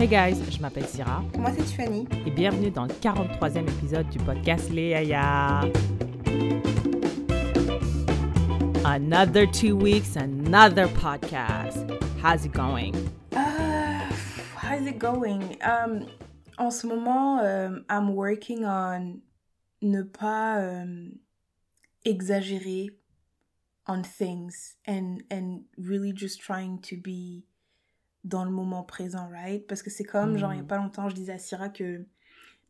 Hey guys, je m'appelle Syrah. Moi, c'est Tiffany. Et bienvenue dans le 43e épisode du podcast Les Yaya. Another two weeks, another podcast. How's it going? Uh, how's it going? Um, en ce moment, um, I'm working on ne pas um, exagérer on things and and really just trying to be dans le moment présent, right? Parce que c'est comme, genre, il n'y a Mm. pas longtemps, je disais à Syrah que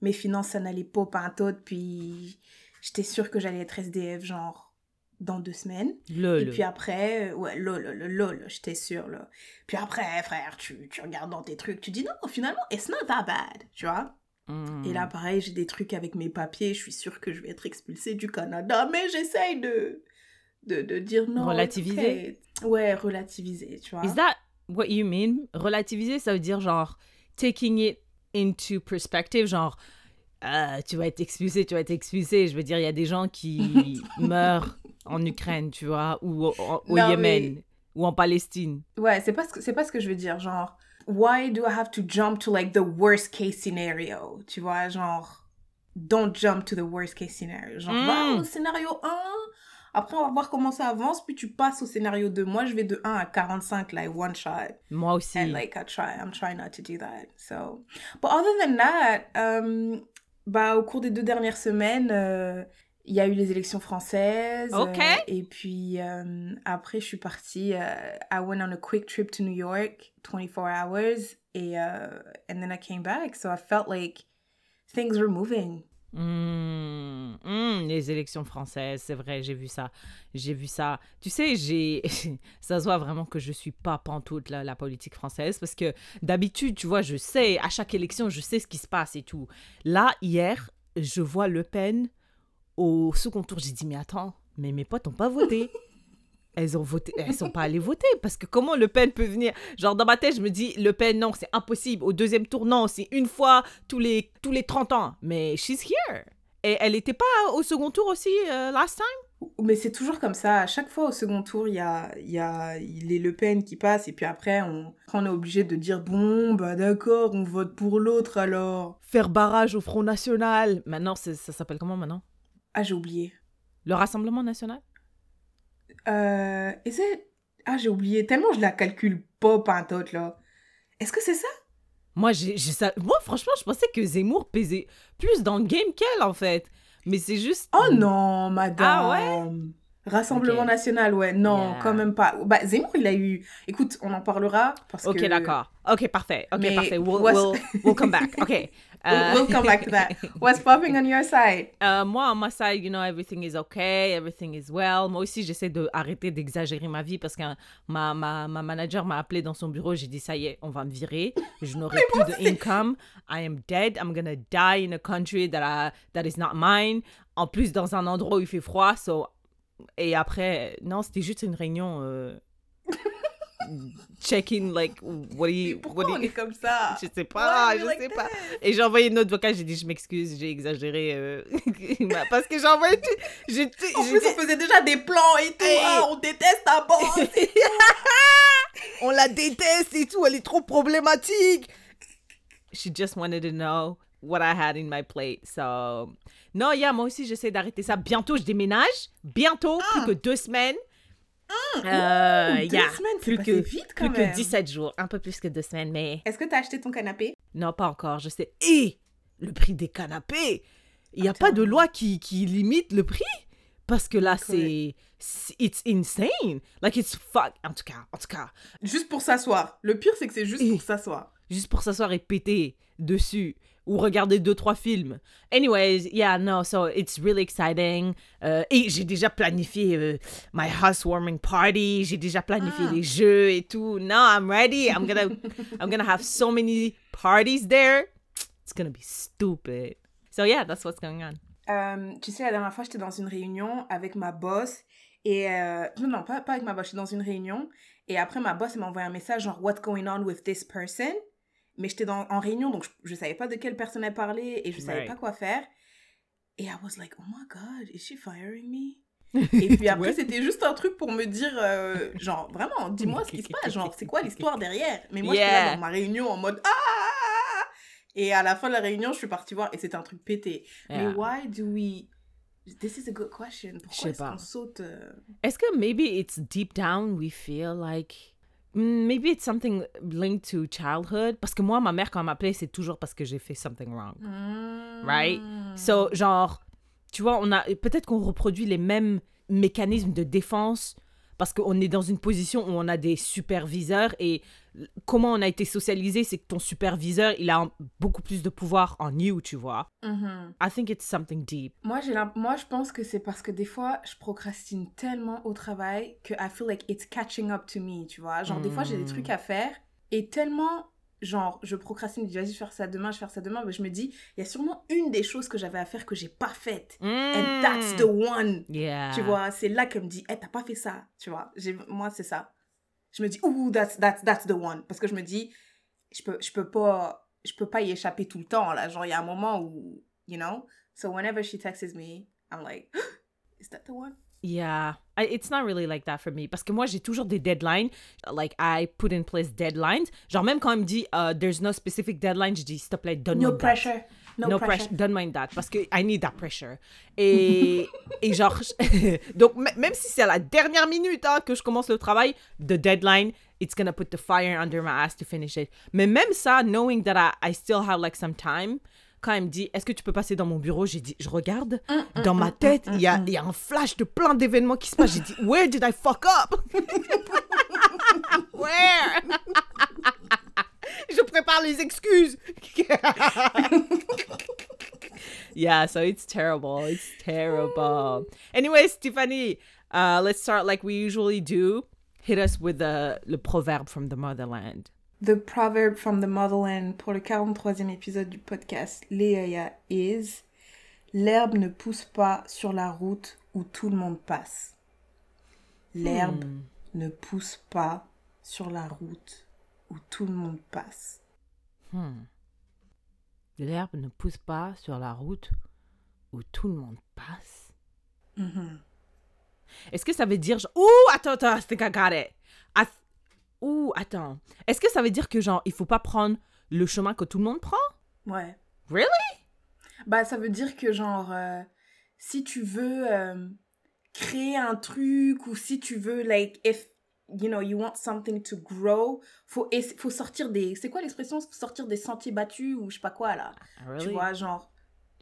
mes finances, ça n'allait pas pantoute, puis j'étais sûre que j'allais être SDF, genre, dans deux semaines. Le, Et puis après, euh, ouais, là, là, là, j'étais sûre, là. Puis après, frère, tu, tu regardes dans tes trucs, tu dis non, finalement, it's not that bad, tu vois? Mm. Et là, pareil, j'ai des trucs avec mes papiers, je suis sûre que je vais être expulsée du Canada, mais j'essaye de, de, de dire non. Relativiser? Ouais, relativiser, tu vois? Is that what you mean? Relativiser, ça veut dire genre taking it into perspective, genre euh, tu vas être expulsé, tu vas être expulsé. Je veux dire, il y a des gens qui meurent en Ukraine, tu vois, ou au, au- au Non, Yémen, mais- ou en Palestine. Ouais, c'est pas, ce pas ce que je veux dire, genre, why do I have to jump to like the worst case scenario? Tu vois, genre, don't jump to the worst case scenario. Genre, Mm. au scénario 1, après on va voir comment ça avance, puis tu passes au scénario 2. Moi, je vais de 1 à 45, like one shot. Moi aussi. And like I try, I'm trying not to do that. So, but other than that, um, bah au cours des deux dernières semaines, euh, il y a eu les élections françaises. Ok. euh, et puis euh, après, je suis partie. I went on a quick trip to New York, 24 hours, et and then I came back. So I felt like things were moving. Mm, mm, les élections françaises, c'est vrai, j'ai vu ça. J'ai vu ça. Tu sais, j'ai ça se voit vraiment que je suis pas pantoute la, la politique française parce que d'habitude, tu vois, je sais à chaque élection, je sais ce qui se passe et tout. Là, hier, je vois Le Pen au second tour, j'ai dit mais attends, mais mes potes ont pas voté. Elles ont voté, elles sont pas allées voter parce que comment Le Pen peut venir Genre dans ma tête, je me dis Le Pen non, c'est impossible. Au deuxième tour non, c'est une fois tous les tous les 30 ans. Mais she's here. Et elle était pas au second tour aussi euh, last time? Mais c'est toujours comme ça. À chaque fois au second tour, il y a, il y a les Le Pen qui passent. Et puis après, on, on est obligé de dire Bon, bah d'accord, on vote pour l'autre alors. Faire barrage au Front National. Maintenant, ça s'appelle comment maintenant? Ah, j'ai oublié. Le Rassemblement National? Euh. It- Ah, j'ai oublié. Tellement je la calcule pas, pantote, là. Est-ce que c'est ça? Moi, j'ai ça... Moi, franchement, je pensais que Zemmour pesait plus dans le game qu'elle, en fait. Mais c'est juste... Oh non, madame. Ah ouais? Rassemblement Ok. national, ouais. Non, Yeah. quand même pas. Bah, Zemmour, il a eu. Écoute, on en parlera parce Ok, que. d'accord. Ok, parfait. Ok, Mais parfait. We'll, we'll, we'll come back. Ok. We'll, Euh, we'll come back to that. What's popping on your side? Euh, moi, on my side, you know, everything is okay, everything is well. Moi aussi, j'essaie d'arrêter d'exagérer ma vie parce que ma, ma, ma manager m'a appelé dans son bureau. J'ai dit, ça y est, on va me virer. Je n'aurai plus de income. I am dead. I'm gonna die in a country that, I, that is not mine. En plus, dans un endroit où il fait froid. So... Et après, non, c'était juste une réunion. Euh... Checking, like, what do you. Pourquoi what do on est comme ça? je sais pas, je sais pas. Et j'ai envoyé une autre vocale, j'ai dit je m'excuse, j'ai exagéré. euh, parce que j'ai envoyé tout. J'ai tout- En plus, on faisait déjà des plans et tout. Hey. Ah, on déteste ta boss. on la déteste et tout, elle est trop problématique. She just wanted to know what I had in my plate. So, non, yeah, moi aussi j'essaie d'arrêter ça. Bientôt je déménage. Bientôt, plus que deux semaines. Euh, Ah. Ouh, deux yeah, semaines, c'est plus que, vite quand plus même. que 17 jours. Un peu plus que deux semaines, mais. Est-ce que t'as acheté ton canapé? Non, pas encore, je sais. Et le prix des canapés, il n'y a pas de loi qui, qui limite le prix? Parce que là, c'est. c'est- It's insane. Like, it's fuck. En tout cas, en tout cas, Juste pour s'asseoir. Le pire, c'est que c'est juste Et- pour s'asseoir. juste pour s'asseoir et péter dessus. Ou regarder deux, trois films. Anyways, yeah, no, so it's really exciting. Euh, et j'ai déjà planifié euh, my housewarming party. J'ai déjà planifié Ah. les jeux et tout. No, I'm ready. I'm gonna, I'm gonna have so many parties there. It's gonna be stupid. So yeah, that's what's going on. Euh, tu sais, la dernière fois, j'étais dans une réunion avec ma boss. Et euh, non, non, pas, pas avec ma boss, j'étais dans une réunion. Et après, ma boss m'a envoyé un message genre, What's going on with this person? Mais j'étais dans- en réunion, donc je, je savais pas de quelle personne elle parlait et je savais Right. pas quoi faire. Et I was like, Oh my god, is she firing me? Et puis après, Ouais. c'était juste un truc pour me dire, euh, genre, vraiment, dis-moi ce qui se passe, genre, c'est quoi l'histoire derrière? Mais moi, j'étais Yeah. là dans ma réunion en mode, ah! Et à la fin de la réunion, je suis partie voir et c'était un truc pété. Mais why do we... This is a good question. Pourquoi est-ce qu'on saute... euh, Est-ce que maybe it's deep down we feel like maybe it's something linked to childhood parce que moi ma mère quand elle m'appelait c'est toujours parce que j'ai fait something wrong. Right? So, genre, tu vois, on a peut-être qu'on reproduit les mêmes mécanismes de défense parce qu'on est dans une position où on a des superviseurs et comment on a été socialisé, c'est que ton superviseur, il a un- beaucoup plus de pouvoir en you, tu vois. Mhm. I think it's something deep. Moi, j'ai moi, je pense que c'est parce que des fois, je procrastine tellement au travail que I feel like it's catching up to me, tu vois. Genre, des fois, j'ai des Mm. trucs à faire et tellement, genre, je procrastine, je dis, vas-y, je vais faire ça demain, je vais faire ça demain, mais je me dis, il y a sûrement une des choses que j'avais à faire que j'ai pas faite. And that's the one. Mm. Yeah. Tu vois, c'est là qu'elle me dit, hey, t'as pas fait ça, tu vois. Moi, c'est ça. Je me dis, ouh, that's, that's, that's the one. Parce que je me dis, je peux, je peux pas, je peux pas y échapper tout le temps, là. Genre, il y a un moment où, you know? So whenever she texts me, I'm like, is that the one? Yeah, it's not really like that for me. Parce que moi, j'ai toujours des deadlines. Like, I put in place deadlines. Genre, même quand elle me dit, uh, there's no specific deadline, je dis, s'il te plaît, donne-moi No date. No, No, pressure. pressure. Donne-moi une date. Parce que I need that pressure. Et, et genre, donc, même si c'est à la dernière minute hein, que je commence le travail, the deadline, it's gonna put the fire under my ass to finish it. Mais même ça, knowing that I, I still have like some time, quand elle me dit, est-ce que tu peux passer dans mon bureau, j'ai dit, je regarde, dans ma tête, il y, a, il y a un flash de plein d'événements qui se passent. J'ai dit, where did I fuck up? where? je prépare les excuses. yeah, so it's terrible. It's terrible. Anyways, Tiffany, uh, let's start like we usually do. Hit us with the, le proverbe from the motherland. The proverb from the motherland pour le 43e épisode du podcast Léa is L'herbe ne pousse pas sur la route où tout le monde passe. L'herbe ne pousse pas sur la route où tout le monde passe. Hmm. L'herbe ne pousse pas sur la route où tout le monde passe. Mhm. Est-ce que ça veut dire... Ouh, attends, attends, I think I got it. I th- Ouh, attends. Est-ce que ça veut dire que, genre, il faut pas prendre le chemin que tout le monde prend? Ouais. Really? Bah, ça veut dire que, genre, euh, si tu veux euh, créer un truc ou si tu veux, like, if, you know, you want something to grow, faut, essa- faut sortir des. C'est quoi l'expression? Sortir des sentiers battus ou je sais pas quoi, là. Really? Tu vois, genre.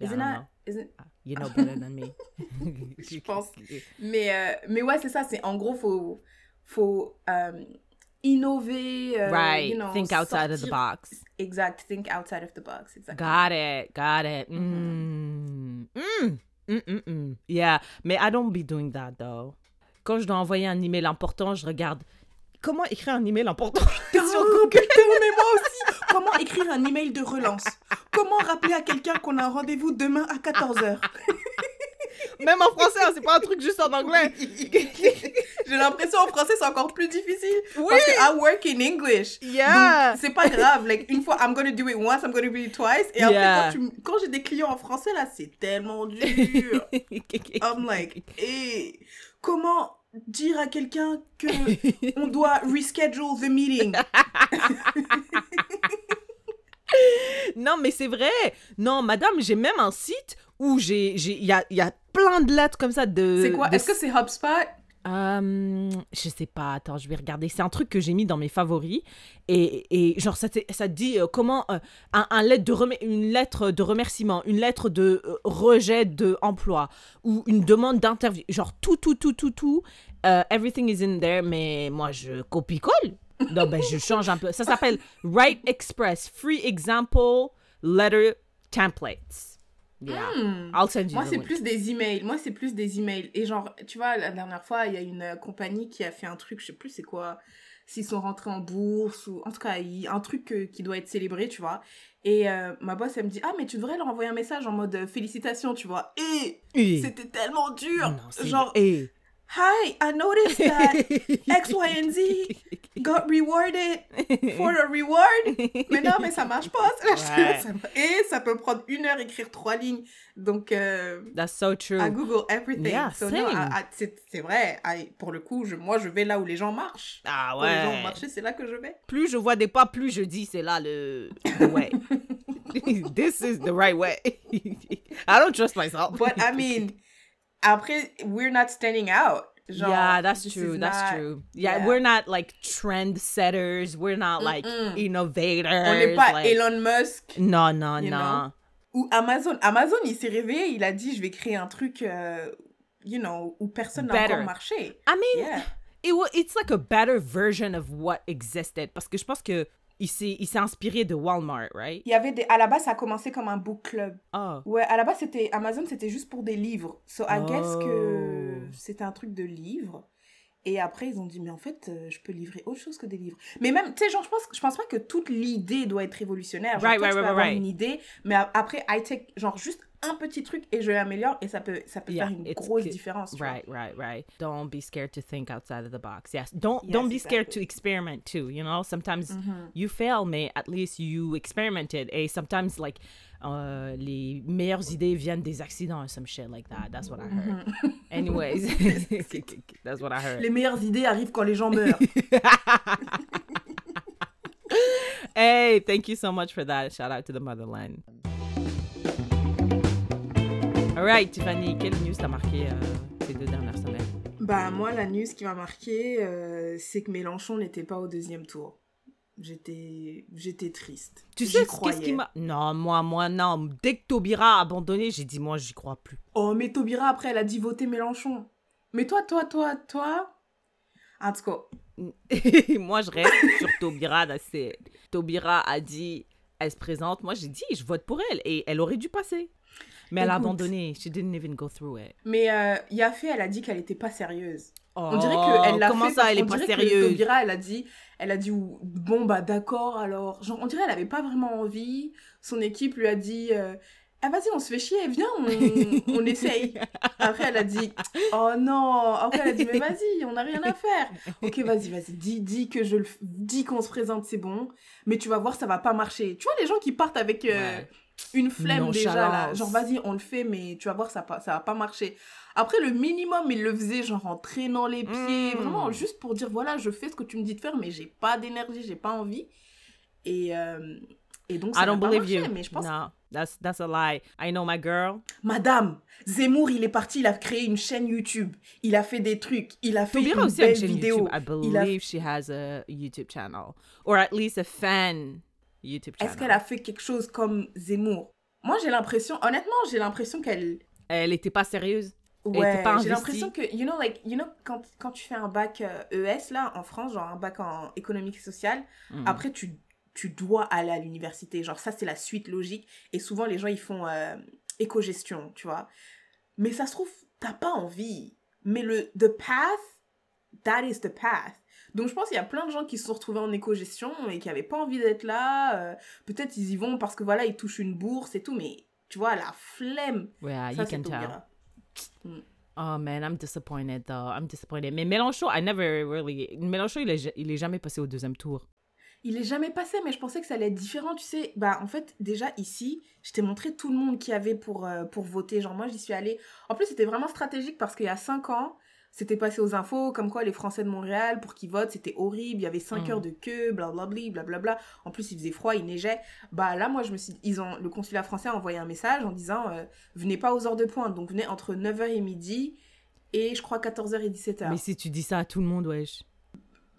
Yeah, Isn't that- isn't- You know better than me. Je pense. Mais, euh, mais ouais, c'est ça. C'est en gros, faut, faut euh, innover. euh, right. you know, Think outside of the box. Exact. Think outside of the box. Exactly. Got it. Got it. Mm. Mm. Mm, mm, mm. Yeah. Mais I don't be doing that though. Quand je dois envoyer un email important, je regarde comment écrire un email important? Sur Google. mais moi aussi? Comment écrire un email de relance? Comment rappeler à quelqu'un qu'on a un rendez-vous demain à 14h Même en français, hein, c'est pas un truc juste en anglais. J'ai l'impression en français c'est encore plus difficile. Oui. Parce que I work in English. Yeah. C'est pas grave. Like, une fois, I'm gonna do it once, I'm gonna do it twice. Et Yeah. après, quand, quand j'ai des clients en français, là, c'est tellement dur. I'm like, hey, comment dire à quelqu'un que on doit reschedule the meeting non, mais c'est vrai. Non, madame, j'ai même un site où j'ai, il y a, y a plein de lettres comme ça de. C'est quoi? de Est-ce que c'est HubSpot? Euh, je sais pas, attends, je vais regarder. C'est un truc que j'ai mis dans mes favoris. Et, et genre, ça, ça dit euh, comment euh, un, lettre de une lettre de remerciement, une lettre de rejet d'emploi ou une demande d'interview. Genre, tout, tout, tout, tout, tout. everything is in there, mais moi, je copie-colle. Non, ben, je change un peu. Ça s'appelle Write Express Free Example Letter Templates. Yeah. Hmm. I'll send you Moi, c'est plus des emails. Moi, c'est plus des emails. Et genre, tu vois, la dernière fois, il y a une euh, compagnie qui a fait un truc, je sais plus c'est quoi, s'ils sont rentrés en bourse ou en tout cas, un truc qui doit être célébré, tu vois. Et euh, ma boss, elle me dit, ah, mais tu devrais leur envoyer un message en mode euh, félicitations, tu vois. Et Et- c'était tellement dur. Non, c'est genre, et- hi, I noticed that X, Y, and Z got rewarded for a reward. Mais non, mais ça marche pas. Ouais. Et ça peut prendre une heure écrire trois lignes. Donc, euh, That's so true. I Google everything. Yeah, So, c'est vrai. I- pour le coup, je, moi, je vais là où les gens marchent. Ah Quand les gens ouais. marchent, c'est là que je vais. Plus je vois des pas, plus je dis c'est là le. Ouais. this is the right way. I don't trust myself. But I mean, après, we're not standing out. Genre, yeah, that's true. That's not- true. Yeah, yeah. we're not like trendsetters. We're not like innovators. On n'est pas like- Elon Musk No, no, you no. know? ou Amazon. Amazon, il s'est réveillé, il a dit, je vais créer un truc, euh, you know, où personne n'a encore marché. I mean, Yeah. it it's like a better version of what existed. Parce que je pense que il s'est, inspiré de Walmart, right? Il y avait des... À la base, ça a commencé comme un book club. Oh. Ouais, à la base, c'était Amazon, c'était juste pour des livres. So, I guess que Oh. c'était un truc de livres. Et après, ils ont dit, mais en fait, euh, je peux livrer autre chose que des livres. Mais même, tu sais, genre, je pense, je pense pas que toute l'idée doit être révolutionnaire. Genre, Right, toi, right, tu peux right, avoir right. une idée, mais après, I take, genre, juste un petit truc et je l'améliore et ça peut, ça peut Yeah, faire une grosse good. différence. vois. Right, right, right. Don't be scared to think outside of the box. Yes. Don't Yes, don't be scared to experiment too. You know, sometimes Mhm. you fail, mais at least you experimented. And sometimes like uh, les meilleures idées viennent des accidents or some shit like that. That's what I heard. Anyways, that's what I heard. Les meilleures idées arrivent quand les gens meurent. Hey, thank you so much for that. Shout out to the motherland. All right, Tiffany, quelle news t'a marqué euh, ces deux dernières semaines? bah, moi, la news qui m'a marqué, euh, c'est que Mélenchon n'était pas au deuxième tour. J'étais, j'étais triste. Tu sais qu'est-ce qui m'a... Non, moi, moi, non. Dès que Taubira a abandonné, j'ai dit, moi, j'y crois plus. Oh, mais Taubira, après, elle a dit voter Mélenchon. Mais toi, toi, toi, toi... En tout cas, moi, je reste sur Taubira. Taubira a dit, elle se présente. Moi, j'ai dit, je vote pour elle. Et elle aurait dû passer. Mais elle a abandonné. She didn't even go through it. mais euh, Yafé, elle a dit qu'elle était pas sérieuse. Oh, On dirait qu'elle l'a Comment fait ça, elle est pas sérieuse? Elle a dit, elle a dit, bon, bah d'accord, alors... Genre, on dirait qu'elle avait pas vraiment envie. Son équipe lui a dit... euh, ah vas-y, on se fait chier, viens, on, on essaye. Après, elle a dit, oh non. Après, elle a dit, mais vas-y, on n'a rien à faire. Ok, vas-y, vas-y, dis, dis que je le, dis qu'on se présente, c'est bon. Mais tu vas voir, ça va pas marcher. Tu vois les gens qui partent avec euh, Ouais. Une flemme déjà là. Genre, vas-y, on le fait, mais tu vas voir, ça, pas- ça va pas marcher. Après, le minimum, il le faisait genre en traînant les pieds, Mm. vraiment juste pour dire, voilà, je fais ce que tu me dis de faire, mais j'ai pas d'énergie, j'ai pas envie. Et, euh, et donc, ça I don't pas believe marché, you. mais je pense No, that's, that's a lie. I know my girl. Madame, Zemmour, il est parti, il a créé une chaîne YouTube. Il a fait des trucs. Il a fait Taubira une aussi belle une chaîne vidéo. YouTube. I Il a- believe she has a YouTube channel. Or at least a fan YouTube channel. Est-ce qu'elle a fait quelque chose comme Zemmour? Moi, j'ai l'impression, honnêtement, j'ai l'impression qu'elle. Elle était pas sérieuse. Ouais, pas j'ai l'impression que, you know, like, you know, quand, quand tu fais un bac euh, ES, là, en France, genre un bac en économique et social, Mm. après, tu, tu dois aller à l'université. Genre, ça, c'est la suite logique. Et souvent, les gens, ils font euh, éco-gestion, tu vois. Mais ça se trouve, t'as pas envie. Mais le the path, that is the path. Donc je pense qu'il y a plein de gens qui se sont retrouvés en éco-gestion et qui avaient pas envie d'être là. euh, Peut-être ils y vont parce que voilà, ils touchent une bourse et tout, mais tu vois, la flemme. Yeah, ça, you can tell. Taubira. Oh man, I'm disappointed though. I'm disappointed. Mais Mélenchon, I never really. Mélenchon, il est, il est jamais passé au deuxième tour. Il est jamais passé, mais je pensais que ça allait être différent, tu sais. Bah, en fait, déjà ici, je t'ai montré tout le monde qui avait pour, euh, pour voter. Genre, moi, j'y suis allée. En plus, c'était vraiment stratégique parce qu'il y a 5 ans, c'était passé aux infos, comme quoi les Français de Montréal, pour qu'ils votent, c'était horrible. Il y avait 5 Mm. heures de queue, blablabla, blablabla. En plus, il faisait froid, il neigeait. Bah, là, moi, je me suis ils ont, le consulat français a envoyé un message en disant euh, venez pas aux heures de pointe. Donc, venez entre 9h et midi et je crois 14h et 17h. Mais si tu dis ça à tout le monde, wesh.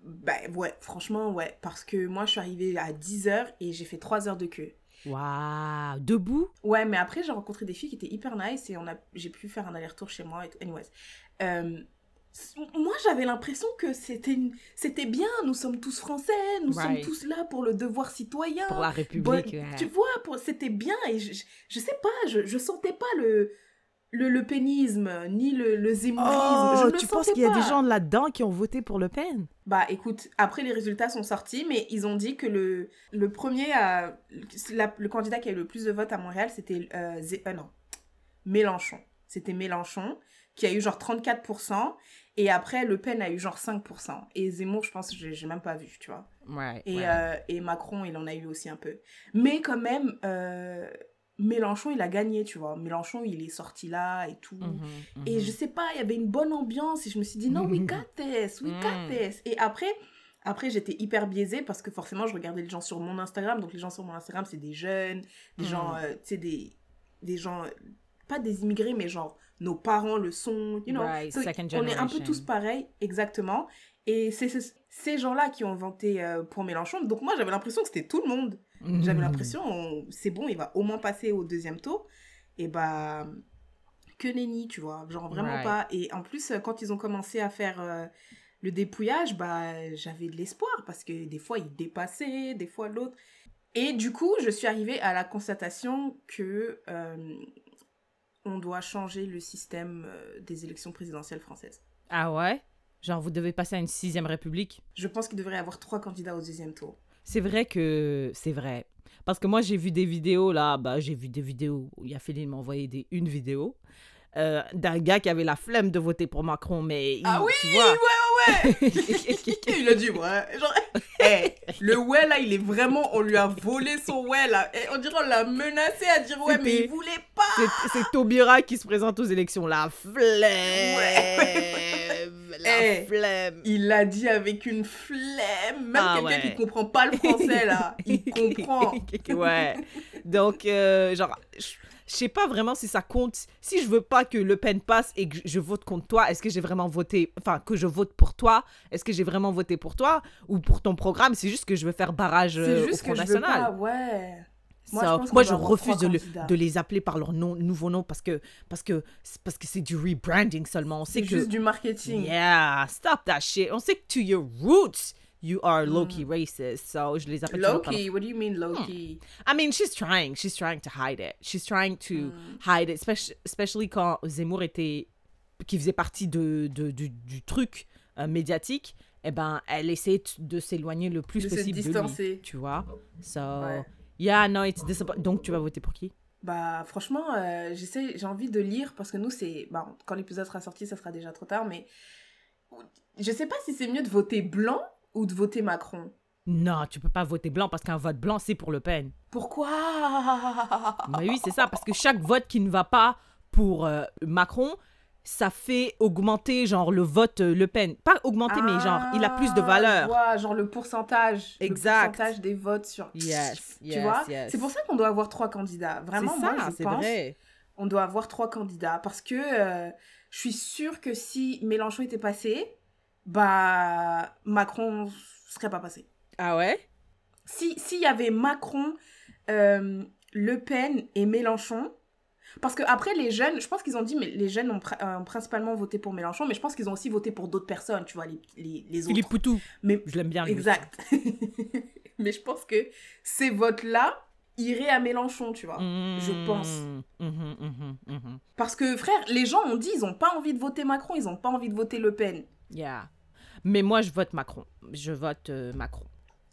Bah, ouais, franchement, ouais. Parce que moi, je suis arrivée à 10h et j'ai fait 3 heures de queue. Waouh, debout? Ouais, mais après, j'ai rencontré des filles qui étaient hyper nice et on a, j'ai pu faire un aller-retour chez moi et tout. Anyways. Euh, moi, j'avais l'impression que c'était, une- c'était bien. Nous sommes tous français. Nous Right. sommes tous là pour le devoir citoyen. pour la Bon, République. ouais. tu vois, pour, c'était bien. Et je, je, sais pas, je, je sentais pas le, le, le pénisme ni le, le Oh, tu penses qu'il y a des gens là-dedans qui ont voté pour Le Pen? Bah écoute, après les résultats sont sortis, mais ils ont dit que le, le premier, à- la- le candidat qui a eu le plus de votes à Montréal, c'était euh, euh, non, Mélenchon. C'était Mélenchon qui a eu genre 34%, et après Le Pen a eu genre 5%. Et Zemmour, je pense, j'ai même pas vu, tu vois. Ouais. Et, ouais. euh, et Macron, il en a eu aussi un peu. Mais quand même, euh, Mélenchon, il a gagné, tu vois. Mélenchon, il est sorti là et tout. Mhm, Et mhm. je sais pas, il y avait une bonne ambiance et je me suis dit, non, we got this, we got Mm. this. Et après, Après, j'étais hyper biaisée parce que forcément, je regardais les gens sur mon Instagram. Donc, les gens sur mon Instagram, c'est des jeunes, des gens, Mm. euh, tu sais, des, des gens, euh, pas des immigrés, mais genre, nos parents le sont, you know. Right, So, second on est un peu tous pareils, exactement. Et c'est ces gens-là qui ont voté euh, pour Mélenchon. Donc, moi, j'avais l'impression que c'était tout le monde. J'avais l'impression, on- c'est bon, il va au moins passer au deuxième tour. Et bah, que nenni, tu vois. Genre vraiment Right. pas. Et en plus, quand ils ont commencé à faire euh, le dépouillage, bah, j'avais de l'espoir parce que des fois, ils dépassaient, des fois l'autre. Et du coup, je suis arrivée à la constatation que euh, on doit changer le système euh, des élections présidentielles françaises. Ah ouais? Genre, vous devez passer à une sixième république? Je pense qu'il devrait y avoir trois candidats au deuxième tour. C'est vrai que c'est vrai. Parce que moi, j'ai vu des vidéos là, bah, j'ai vu des vidéos où il y a Féline m'a envoyé des, une vidéo euh, d'un gars qui avait la flemme de voter pour Macron, mais il- Ah oui, tu vois. Il a dit ouais. Genre, le ouais là, il est vraiment, on lui a volé son ouais là. Et on dirait on l'a menacé à dire ouais, mais il voulait pas. C'est- Taubira qui se présente aux élections. La flemme La Eh. flemme Il l'a dit avec une flemme. Même Ah quelqu'un ouais. qui comprend pas le français là, il comprend. ouais. Donc, euh, genre, je je sais pas vraiment si ça compte. Si je veux pas que Le Pen passe et que je- vote contre toi, est-ce que j'ai vraiment voté, enfin, que je vote pour toi, est-ce que j'ai vraiment voté pour toi ou pour ton programme? C'est juste que je veux faire barrage euh, C'est au juste Front que je veux National. pas, ouais. Moi, Moi, je moi, je refuse de, le- candidats. de les appeler par leur nom, nouveau nom parce que parce que c'est parce que c'est du rebranding seulement. On sait C'est que juste du marketing. yeah, stop that shit. On sait que to your roots you are Mm. low key racist. So je les appelle leur Loki, what do you mean Loki? I mean, she's trying. She's trying to hide it. She's trying to Mm. hide it, especially, especially quand Zemmour était, qui faisait partie de, de- du, du truc euh, médiatique. Eh ben, elle essayait de s'éloigner le plus De se possible de lui. distancer. Tu vois? So, Ouais. yeah, no, it's disappointing. Donc, tu vas voter pour qui? Bah franchement, euh, j'essaie, j'ai envie de lire parce que nous c'est, bah, quand l'épisode sera sorti, ça sera déjà trop tard, mais je sais pas si c'est mieux de voter blanc ou de voter Macron? Non, tu peux pas voter blanc parce qu'un vote blanc, c'est pour Le Pen. Pourquoi? Mais oui, c'est ça, parce que chaque vote qui ne va pas pour euh, Macron, ça fait augmenter, genre, le vote euh, Le Pen. Pas augmenter, mais genre, il a plus de Ah, valeur. genre le pourcentage. Exact. Le pourcentage des votes sur. Yes, Tu yes, vois? yes. C'est pour ça qu'on doit avoir trois candidats. Vraiment, C'est ça, moi je c'est pense vrai. on doit avoir trois candidats parce que euh, je suis sûre que si Mélenchon était passé, bah Macron serait pas passé. Ah ouais? Si s'il y avait Macron, euh, Le Pen et Mélenchon, parce que après les jeunes, je pense qu'ils ont dit mais les jeunes ont, pri- ont principalement voté pour Mélenchon, mais je pense qu'ils ont aussi voté pour d'autres personnes, tu vois les les, les autres. Philippe Poutou. Mais Je l'aime bien, exact. mais je pense que ces votes là iraient à Mélenchon, tu vois. Je pense. Mhm, mhm. Parce que, frère, les gens ont dit, ils ont pas envie de voter Macron, ils ont pas envie de voter Le Pen. Yeah. Mais moi, je vote Macron. Je vote euh, Macron.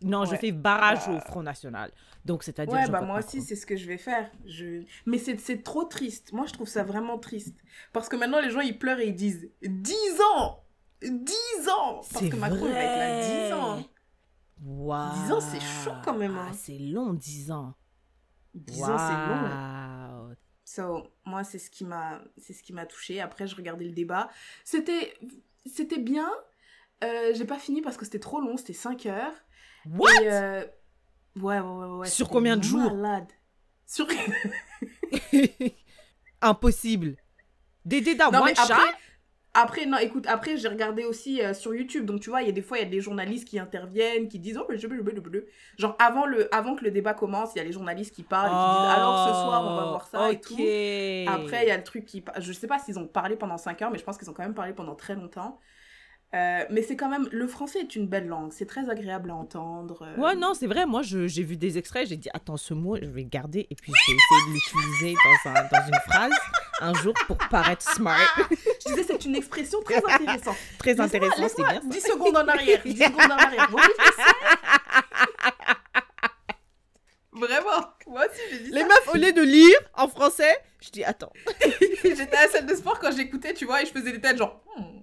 Non, je fais barrage Bah. au Front National. Donc, c'est-à-dire. Ouais, bah moi aussi, c'est ce que je vais faire. Je... Mais c'est trop triste. Moi, je trouve ça vraiment triste. Parce que maintenant, les gens, ils pleurent et ils disent 10 ans 10 ans Parce que Macron, il va être là 10 vrai. ans. Waouh. 10 ans, c'est chaud quand même, hein. Ah, c'est long, 10 ans. 10 ans, c'est long. Waouh. So, moi, c'est ce qui m'a c'est ce qui m'a touché. Après, je regardais le débat. C'était bien. Euh, J'ai pas fini parce que c'était trop long, c'était 5 heures. What? Et, euh, Ouais, ouais, ouais, ouais. Sur combien de jours? malade. Sur... Impossible. Dédé d'un one shot? après, après, non, écoute, après, j'ai regardé aussi euh, sur YouTube. Donc, tu vois, il y a des fois, il y a des journalistes qui interviennent, qui disent, oh, mais je veux, je veux, je veux. Genre, avant, le, avant que le débat commence, il y a les journalistes qui parlent et qui disent, alors ce soir, on va voir ça et tout. Oh. Après, il y a le truc qui. Je sais pas s'ils ont parlé pendant 5 heures, mais je pense qu'ils ont quand même parlé pendant très longtemps. Euh, mais c'est quand même. Le français est une belle langue. C'est très agréable à entendre. euh. Ouais, non, c'est vrai. Moi, j'ai vu des extraits. J'ai dit, attends, ce mot, je vais le garder et puis je vais essayer de l'utiliser dans, un- dans une phrase un jour pour paraître smart. Je disais, c'est une expression très intéressante. Très Laisse-moi- intéressant, c'est bien. ça. 10 secondes en arrière. 10 secondes en arrière. Ça. Vraiment. Moi aussi, j'ai dit Les ça. meufs, au lieu de lire en français, je dis, attends. J'étais à la salle de sport quand j'écoutais, tu vois, et je faisais des têtes genre. Hmm.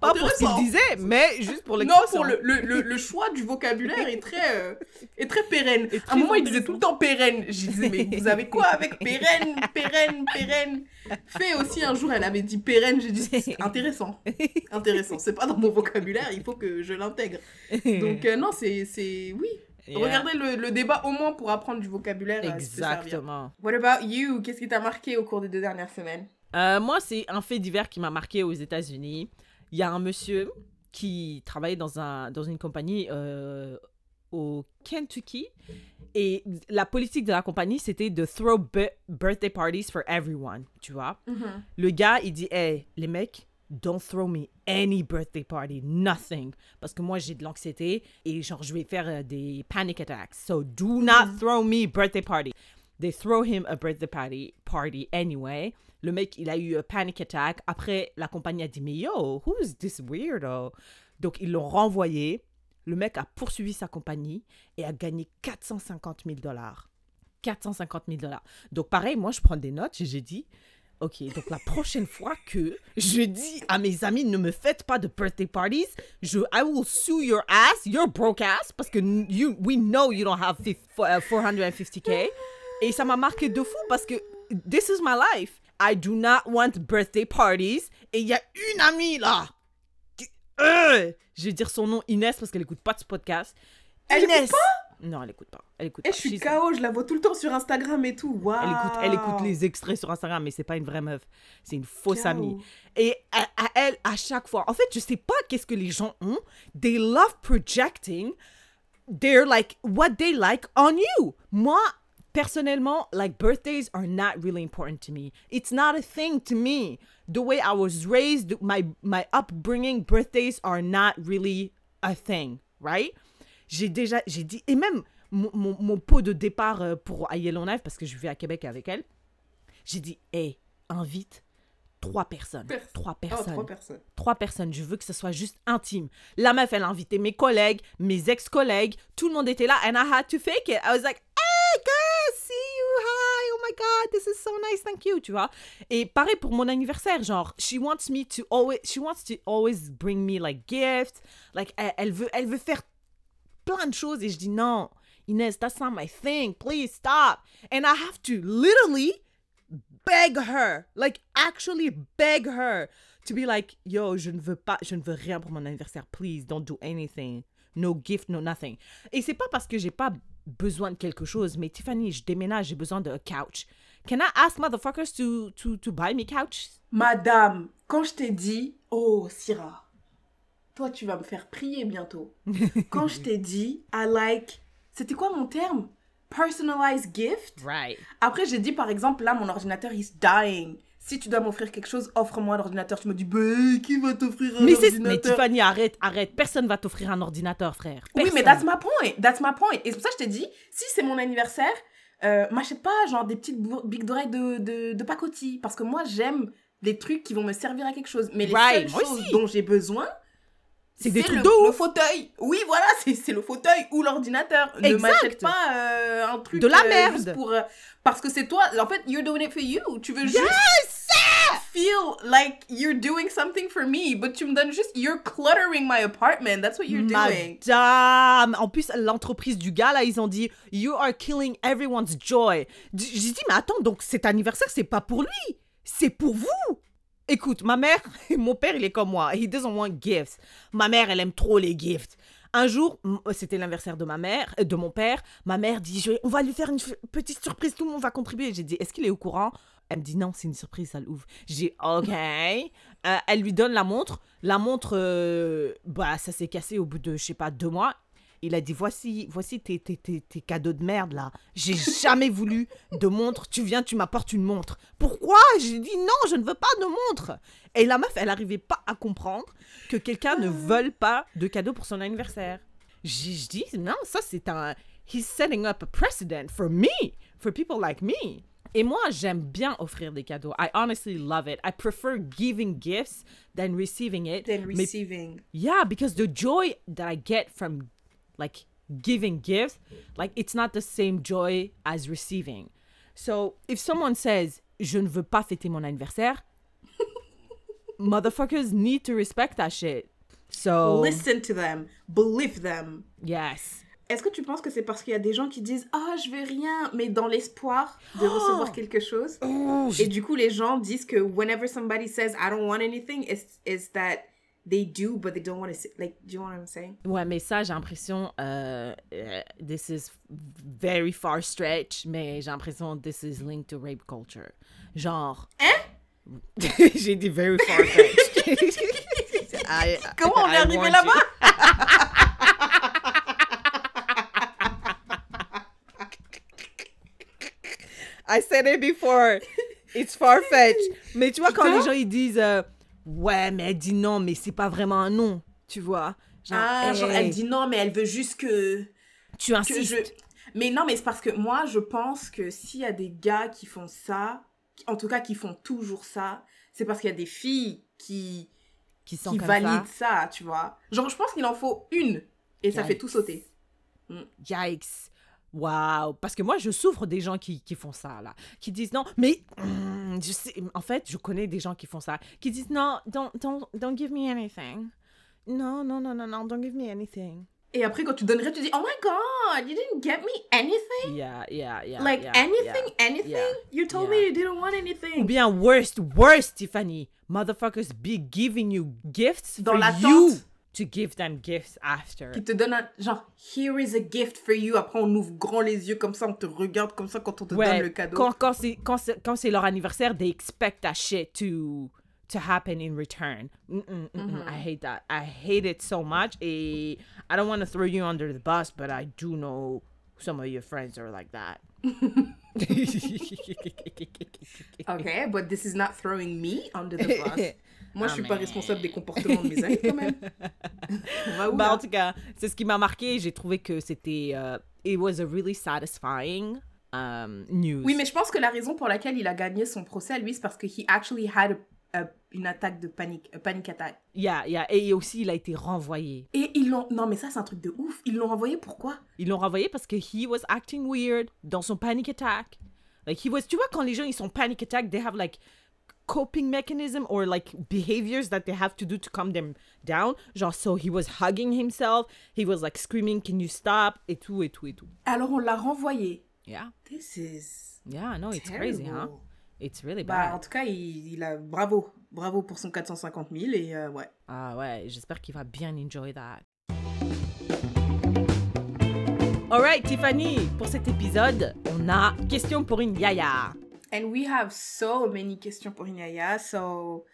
Pas pour ce qu'il disait, mais juste pour Non, pour le, le, le, le choix du vocabulaire est très, euh, est très pérenne. À un moment, il disait tout le temps pérenne. Je disais, mais vous avez quoi avec pérenne, pérenne, pérenne? Fait aussi, un jour, elle avait dit pérenne. J'ai dit, c'est intéressant. Intéressant. C'est pas dans mon vocabulaire, il faut que je l'intègre. Donc, euh, non, c'est. Oui. Yeah. Regardez le, le débat au moins pour apprendre du vocabulaire. euh. Exactement. What about you? Qu'est-ce qui t'a marqué au cours des deux dernières semaines? Euh, moi, c'est un fait divers qui m'a marqué aux États-Unis. Il y a un monsieur qui travaillait dans, un, dans une compagnie euh, au Kentucky. Et la politique de la compagnie, c'était de throw bi- birthday parties for everyone, tu vois. Le gars, il dit, hey, les mecs, don't throw me any birthday party, nothing. Parce que moi, j'ai de l'anxiété et genre, je vais faire euh, des panic attacks. So do not throw me birthday party. They throw him a birthday party, party anyway. Le mec, il a eu un panic attack. Après, la compagnie a dit, mais yo, who's this weirdo? Donc, ils l'ont renvoyé. Le mec a poursuivi sa compagnie et a gagné 450 000 dollars. 450 000 dollars. Donc, pareil, moi, je prends des notes et j'ai dit, OK, donc la prochaine fois que je dis à mes amis, ne me faites pas de birthday parties, je, I will sue your ass, your broke ass, parce que you, we know you don't have fif- uh, 450K. Et ça m'a marqué de fou parce que this is my life. I do not want birthday parties. Et il y a une amie là. qui- Euh, je vais dire son nom Inès parce qu'elle écoute pas de ce podcast. Elle Inès. Non, elle écoute pas. Elle écoute Eh, pas. je suis KO, je la vois tout le temps sur Instagram et tout. Waouh elle écoute, elle écoute les extraits sur Instagram, mais c'est pas une vraie meuf. C'est une fausse amie. Et à, à elle, à chaque fois, en fait, je sais pas qu'est-ce que les gens ont. They love projecting their like what they like on you. Moi, personnellement, like birthdays are not really important to me. It's not a thing to me. The way I was raised, my my upbringing, birthdays are not really a thing, right? J'ai déjà, j'ai dit, et même mon, mon, mon pot de départ euh, pour à Yellowknife, parce que je vais à Québec avec elle, j'ai dit, hey, invite trois personnes. Pers- trois Oh, personnes trois personnes. trois personnes. Je veux que ce soit juste intime. La meuf, elle a invité mes collègues, mes ex-collègues. Tout le monde était là. And I had to fake it. I was like, girl, see you. Hi. Oh my God, this is so nice. Thank you. Tu vois. Et pareil pour mon anniversaire. Genre, she wants me to always, she wants to always bring me like gifts. Like, elle, veut, elle veut faire plein de choses. Et je dis, non, Inès, that's not my thing. Please stop. And I have to literally beg her, like actually beg her to be like, yo, je ne veux pas, je ne veux rien pour mon anniversaire. Please don't do anything. No gift, no nothing. Et c'est pas parce que j'ai pas besoin de quelque chose, mais Tiffany, je déménage, j'ai besoin d'un couch. Can I ask motherfuckers to, to, to buy me couch? Madame, quand je t'ai dit, oh Syrah, toi tu vas me faire prier bientôt. quand je t'ai dit, I like, c'était quoi mon terme? Personalized gift? Right. Après j'ai dit par exemple, là mon ordinateur is dying. Si tu dois m'offrir quelque chose, offre-moi l'ordinateur. Tu me dis, bah, qui va t'offrir un Mais, ordinateur mais Tiffany, arrête, arrête. Personne va t'offrir un ordinateur, frère. Oui, mais that's my point. That's my point. Et c'est pour ça que je t'ai dit, si c'est mon anniversaire, euh, m'achète pas genre des petites boucles d'oreilles de, de, de pacotille. Parce que moi, j'aime les trucs qui vont me servir à quelque chose. Mais les Right, seules choses aussi. dont j'ai besoin, C'est des trucs le, de le fauteuil. Oui, voilà, c'est le fauteuil ou l'ordinateur. Ne Exact. m'achète pas euh, un truc De la euh, merde. juste pour euh, parce que c'est toi. En fait, you're doing it for you. Tu veux juste feel like you're doing something for me, but tu me donnes juste you're cluttering my apartment. That's what you're doing. Madame! En plus, l'entreprise du gars, là, ils ont dit You are killing everyone's joy. J'ai dit Mais attends, donc cet anniversaire, c'est pas pour lui, c'est pour vous! Écoute, ma mère, mon père, il est comme moi. He doesn't want gifts. Ma mère, elle aime trop les gifts. Un jour, c'était l'anniversaire de ma mère, euh, de mon père. Ma mère dit On va lui faire une petite surprise, tout le monde va contribuer. J'ai dit Est-ce qu'il est au courant? Elle me dit Non, c'est une surprise, ça l'ouvre. J'ai Ok. Euh, elle lui donne la montre. La montre, euh, bah, ça s'est cassé au bout de, je sais pas, deux mois. Il a dit voici, voici tes, tes, tes, tes cadeaux de merde là. J'ai jamais voulu de montre. Tu viens, tu m'apportes une montre. Pourquoi? J'ai dit non, je ne veux pas de montre. Et la meuf, elle n'arrivait pas à comprendre que quelqu'un ne veuille pas de cadeau pour son anniversaire. J'ai je dis non, ça c'est un. He's setting up a precedent for me, for people like me. Et moi, j'aime bien offrir des cadeaux. I honestly love it. I prefer giving gifts than receiving it. Mais receiving. Yeah, because the joy that I get from like giving gifts, like it's not the same joy as receiving. So if someone says je ne veux pas fêter mon anniversaire, motherfuckers need to respect that shit. So, Listen to them. Believe them. yes. Est-ce que tu penses que c'est parce qu'il y a des gens qui disent Ah, je veux rien, mais dans l'espoir de recevoir quelque chose? Oh, Et du coup, les gens disent que whenever somebody says I don't want anything, it's, it's that they do, but they don't want to say. Like, do you know what I'm saying? Ouais, mais ça, j'ai l'impression, euh, euh, this is very far stretch, mais j'ai l'impression this is linked to rape culture. Genre. Hein? j'ai dit very far stretch. I- Comment on est I arrivé warned là-bas? I said it before. It's far-fetched. Mais tu vois, quand les gens ils disent euh, Ouais, mais elle dit non, mais c'est pas vraiment un non. Tu vois Genre, Ah, genre, elle dit non, mais elle veut juste que. Tu que insistes. je... Mais non, mais c'est parce que moi, je pense que s'il y a des gars qui font ça, en tout cas qui font toujours ça, c'est parce qu'il y a des filles qui, Qui sont qui comme valident ça. ça. tu vois. Genre, je pense qu'il en faut une et ça fait tout sauter. Yikes. Waouh. Parce que moi, je souffre des gens qui, qui font ça, là. Qui disent non, mais. hum, je sais, en fait, je connais des gens qui font ça. Qui disent non, don't, don't, don't give me anything. Non, non, non, non, non, don't give me anything. Et après, quand tu donnerais, tu dis Oh my god, you didn't get me anything? Yeah, yeah, yeah. like yeah, anything, yeah. anything? yeah, You told me you didn't want Ou anything. bien worst, worst, Tiffany. Motherfuckers be giving you gifts Dans for you to give them gifts after. Qui te donne un genre, here is a gift for you. Après, on ouvre grand les yeux comme ça, on te regarde comme ça quand on te donne le cadeau. Quand, quand c'est quand c'est quand c'est leur anniversaire, they expect that shit to to happen in return. Mm-mm, mm-mm, Mm-hmm. I hate that. I hate it so much. Et I don't want to throw you under the bus, but I do know some of your friends are like that. Ok, but this is not throwing me under the bus. Moi, je suis Ah, pas responsable des comportements de mes amis quand même. Bah, en tout cas, c'est ce qui m'a marqué. J'ai trouvé que c'était. euh, it was a really satisfying um, news. Oui, mais je pense que la raison pour laquelle il a gagné son procès, lui, c'est parce que he actually had a- a- une attaque de panique, a panic attack. Yeah, yeah. Et aussi, il a été renvoyé. Et ils l'ont... Non, mais ça, c'est un truc de ouf. Ils l'ont renvoyé pourquoi? Ils l'ont renvoyé parce que he was acting weird dans son panic attack. Like he was, tu vois quand les gens ils sont panic attack, they have like coping mechanism or like behaviors that they have to do to calm them down. Genre so he was hugging himself, he was like screaming, "Can you stop?" et tout et tout et tout. Alors, on l'a renvoyé. Yeah, This is... yeah, no, it's crazy, huh? It's really Bah, en bad. tout cas, il, il a... Bravo. Bravo pour son 450 000 et euh, ouais. Ah ouais, j'espère qu'il va bien enjoy that. Alright, Tiffany, pour cet épisode, on a question pour une yaya. And we have so many questions pour Inaya, so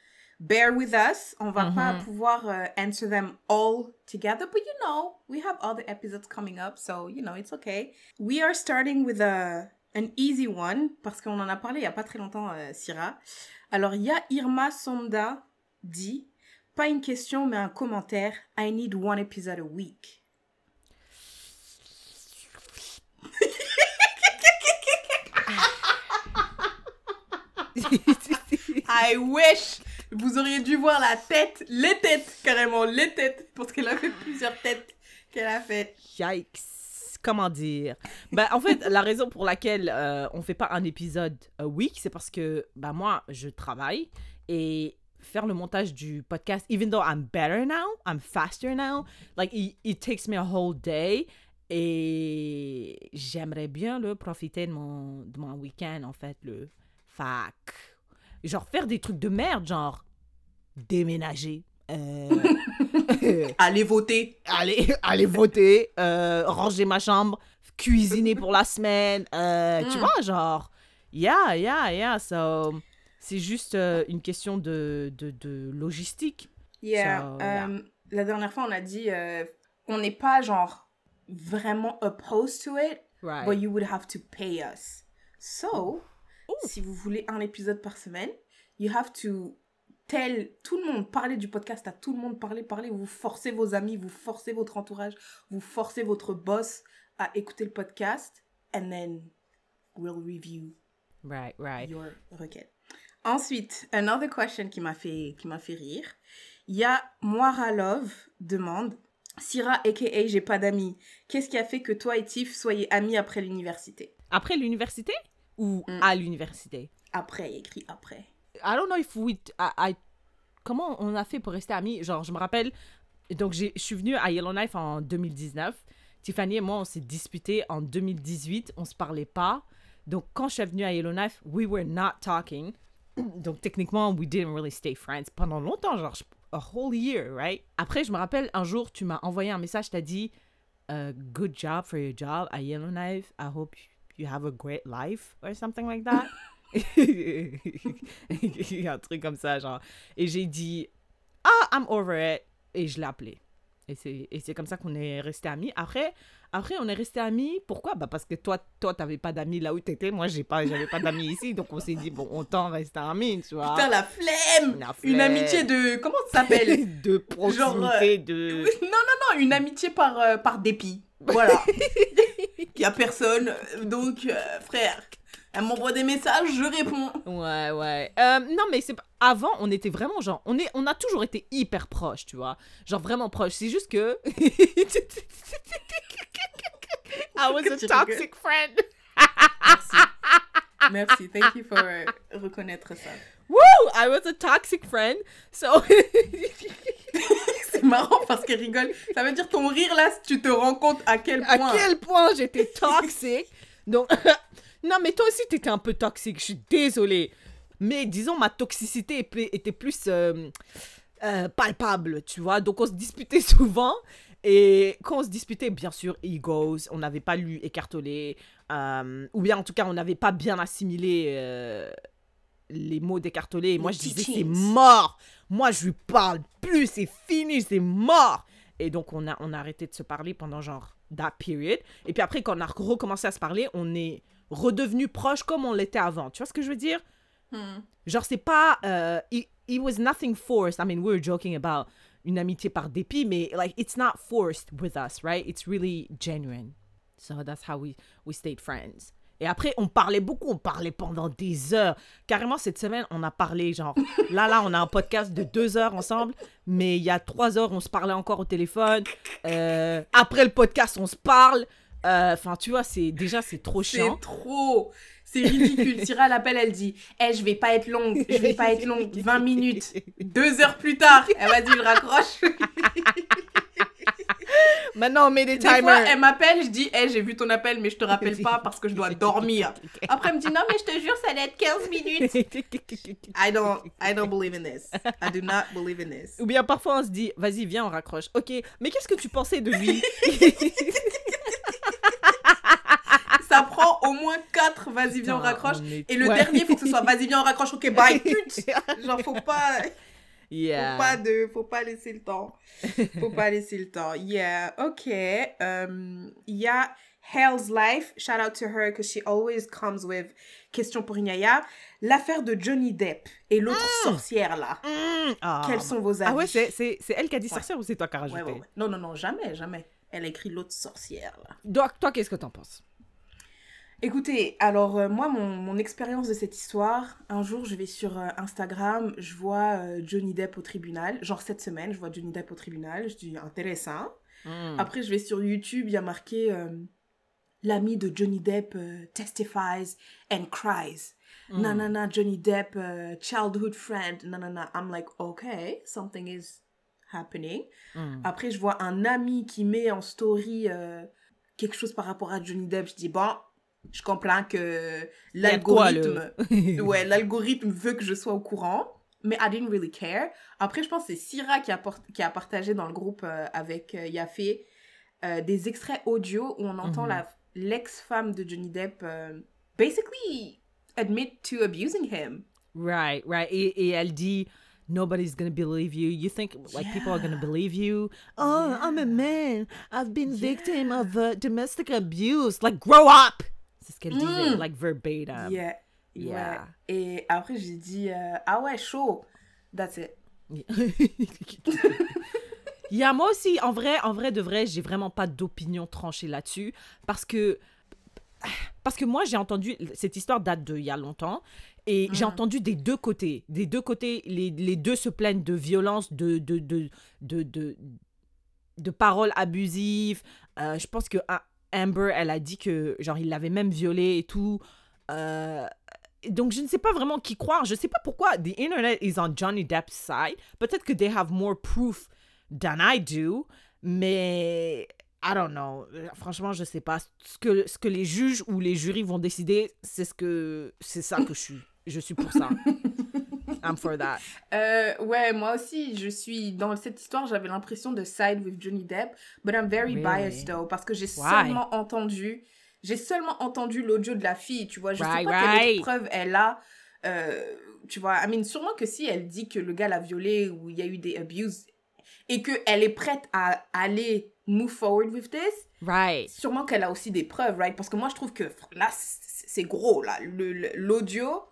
bear with us. On va pas pouvoir euh, answer them all together, but you know, we have other episodes coming up, so you know, it's okay. We are starting with a, an easy one, parce qu'on en a parlé il y a pas très longtemps, euh, Syrah. Alors, il y a Irma Sonda dit, pas une question, mais un commentaire, I need one episode a week. I wish vous auriez dû voir la tête, les têtes, carrément, les têtes, parce qu'elle a fait plusieurs têtes qu'elle a faites. Yikes. Comment dire bah, En fait, la raison pour laquelle euh, on fait pas un épisode a week, c'est parce que bah, moi, je travaille et faire le montage du podcast, even though I'm better now, I'm faster now, like it, it takes me a whole day. Et j'aimerais bien le profiter de mon, de mon week-end, en fait, le fac. Genre faire des trucs de merde, genre déménager. Euh, Allez voter. aller, aller voter, euh, ranger ma chambre, cuisiner pour la semaine. euh, Tu Mm. vois, genre, yeah, yeah, yeah. So, c'est juste une question de, de, de logistique. Yeah. So, yeah. la dernière fois, on a dit, euh, on n'est pas genre vraiment opposed to it, Right. but you would have to pay us. So, si vous voulez un épisode par semaine, you have to tell tout le monde, parler du podcast à tout le monde, parler, parler, vous forcez vos amis, vous forcez votre entourage, vous forcez votre boss à écouter le podcast, and then we'll review Right, right. your requête. Ensuite, another question qui m'a fait, qui m'a fait rire. Il y a Moira Love demande Syrah, aka j'ai pas d'amis, qu'est-ce qui a fait que toi et Tiff soyez amis après l'université? Après l'université ou Mm. à l'université? Après, il écrit après. I don't know if we, comment on a fait pour rester amis? Genre, je me rappelle, donc je suis venue à Yellowknife en 2019. Tiffany et moi, on s'est disputés en 2018. On se parlait pas. Donc, quand je suis venue à Yellowknife, we were not talking. Donc, techniquement, we didn't really stay friends pendant longtemps, genre a whole year, right? Après, je me rappelle, un jour, tu m'as envoyé un message, tu as dit uh, Good job for your job à Yellowknife. I hope you have a great life, or something like that. un truc comme ça, genre. Et j'ai dit Ah, I'm over it. Et je l'ai appelé. Et c'est, et c'est comme ça qu'on est resté amis. Après, après, on est resté amis. Pourquoi? Bah Parce que toi, toi t'avais pas d'amis là où t'étais. Moi, j'ai pas, j'avais pas d'amis ici. Donc, on s'est dit, bon, autant rester amis, tu vois. Putain, la flemme La Une amitié de... Comment ça s'appelle? De proximité, Genre, euh, de... Non, non, non, une amitié par, euh, par dépit. Voilà. Il y a personne. Donc, euh, frère, elle m'envoie des messages, je réponds. Ouais, ouais. Euh, non, mais c'est pas- avant, on était vraiment genre, on est, on a toujours été hyper proches, tu vois, genre vraiment proches. C'est juste que I was a toxic friend. Merci. Merci, thank you for euh, reconnaître ça. Woo! I was a toxic friend. So C'est marrant parce qu'elle rigole. Ça veut dire ton rire là, tu te rends compte à quel à point. quel point j'étais toxique. Donc non, mais toi aussi t'étais un peu toxique. Je suis désolée. Mais disons ma toxicité était plus euh, euh, palpable, tu vois. Donc on se disputait souvent. Et quand on se disputait, bien sûr, egos, on n'avait pas lu Écartolé, euh, ou bien en tout cas, on n'avait pas bien assimilé euh, les mots d'Écartolé. Et moi, je disais, c'est mort. Moi, je lui parle plus, c'est fini, c'est mort. Et donc, on a, on a arrêté de se parler pendant genre that period. Et puis après, quand on a recommencé à se parler, on est redevenu proche comme on l'était avant. Tu vois ce que je veux dire? Hmm. Genre, c'est pas. euh, it, it was nothing forced. I mean, we were joking about une amitié par dépit, mais like, it's not forced with us, right? It's really genuine. So that's how we, we stayed friends. Et après, on parlait beaucoup, on parlait pendant des heures. Carrément, cette semaine, on a parlé, genre, là, là, on a un podcast de deux heures ensemble, mais il y a trois heures, on se parlait encore au téléphone. Euh, après le podcast, on se parle. Euh, Enfin, tu vois, c'est déjà, c'est trop chiant. C'est trop. C'est ridicule. Tira l'appelle, elle dit Eh, je vais pas être longue, je vais pas être longue. 20 minutes. Deux heures plus tard, elle va dire Je raccroche. Maintenant, on met des Des fois, timers. elle m'appelle, je dis Eh, j'ai vu ton appel, mais je te rappelle pas parce que je dois dormir. Après, elle me dit Non, mais je te jure, ça allait être 15 minutes. I don't, I don't believe in this. I do not believe in this. Ou bien parfois on se dit, vas-y, viens, on raccroche. Ok, mais qu'est-ce que tu pensais de lui? au moins 4, vas-y, viens, on raccroche. on est- Et le Ouais. dernier, faut que ce soit vas-y, viens, on raccroche. Ok, bye, pute. Genre, faut pas. Yeah. Faut pas de, faut pas laisser le temps. Faut pas laisser le temps. Yeah, ok. Um, Il y a Hell's Life. Shout out to her because she always comes with question pour Inyaya. L'affaire de Johnny Depp et l'autre sorcière là. Mm, ah. Quels sont vos avis Ah ouais, c'est, elle qui a dit Ouais. sorcière ou c'est toi qui as rajouté ouais, ouais. Non, non, non, jamais, jamais. Elle a écrit l'autre sorcière là. Donc, toi, qu'est-ce que t'en penses? Écoutez, alors euh, moi, mon, mon expérience de cette histoire, un jour, je vais sur euh, Instagram, je vois euh, Johnny Depp au tribunal. Genre cette semaine, je vois Johnny Depp au tribunal. Je dis intéressant. Mm. Après, je vais sur YouTube, il y a marqué l'ami de Johnny Depp testifies and cries. Mm. Nanana, Johnny Depp, childhood friend. Nanana. I'm like, okay, something is happening. Mm. Après, je vois un ami qui met en story quelque chose par rapport à Johnny Depp. Je dis, bon, je comprends que l'algorithme ouais, l'algorithme veut que je sois au courant, mais I didn't really care. Après, je pense que c'est Syrah qui a, qui a partagé dans le groupe euh, avec euh, Yafé euh, des extraits audio où on entend Mhm. la l'ex-femme de Johnny Depp euh, basically admit to abusing him. Right, right. Et, et elle dit, nobody's gonna believe you. You think like people are gonna believe you? Oh, Yeah. I'm a man. I've been victim Yeah. of uh, domestic abuse. Like, grow up. C'est ce qu'elle disait, Mm. like verbatim. yeah. yeah. Ouais. Et après, j'ai dit, euh, ah ouais, chaud. That's it. Il y a moi aussi, en vrai, en vrai de vrai, j'ai vraiment pas d'opinion tranchée là-dessus parce que parce que moi j'ai entendu cette histoire date de il y a longtemps et j'ai Mhm. entendu des deux côtés, des deux côtés, les, les deux se plaignent de violence, de de de de de, de paroles abusives. Euh, je pense que Amber, elle a dit que genre il l'avait même violée et tout. Euh, donc, je ne sais pas vraiment qui croire. Je ne sais pas pourquoi the internet is on Johnny Depp's side. Peut-être que they have more proof than I do, mais I don't know. Franchement, je ne sais pas. Ce que, ce que les juges ou les jurys vont décider, c'est ce que c'est ça que je suis. Je suis pour ça. I'm for that. Euh, ouais, moi aussi, je suis dans cette histoire, j'avais l'impression de side with Johnny Depp, but I'm very Really? biased though parce que j'ai seulement entendu, j'ai seulement entendu l'audio de la fille, tu vois, je sais Right, pas quelle right. autre preuve elle a. euh, tu vois, I mean, sûrement que si elle dit que le gars l'a violée ou il y a eu des abuses et qu'elle est prête à aller move forward with this, Right. sûrement qu'elle a aussi des preuves, right? Parce que moi, je trouve que là, c'est gros, là. L'audio,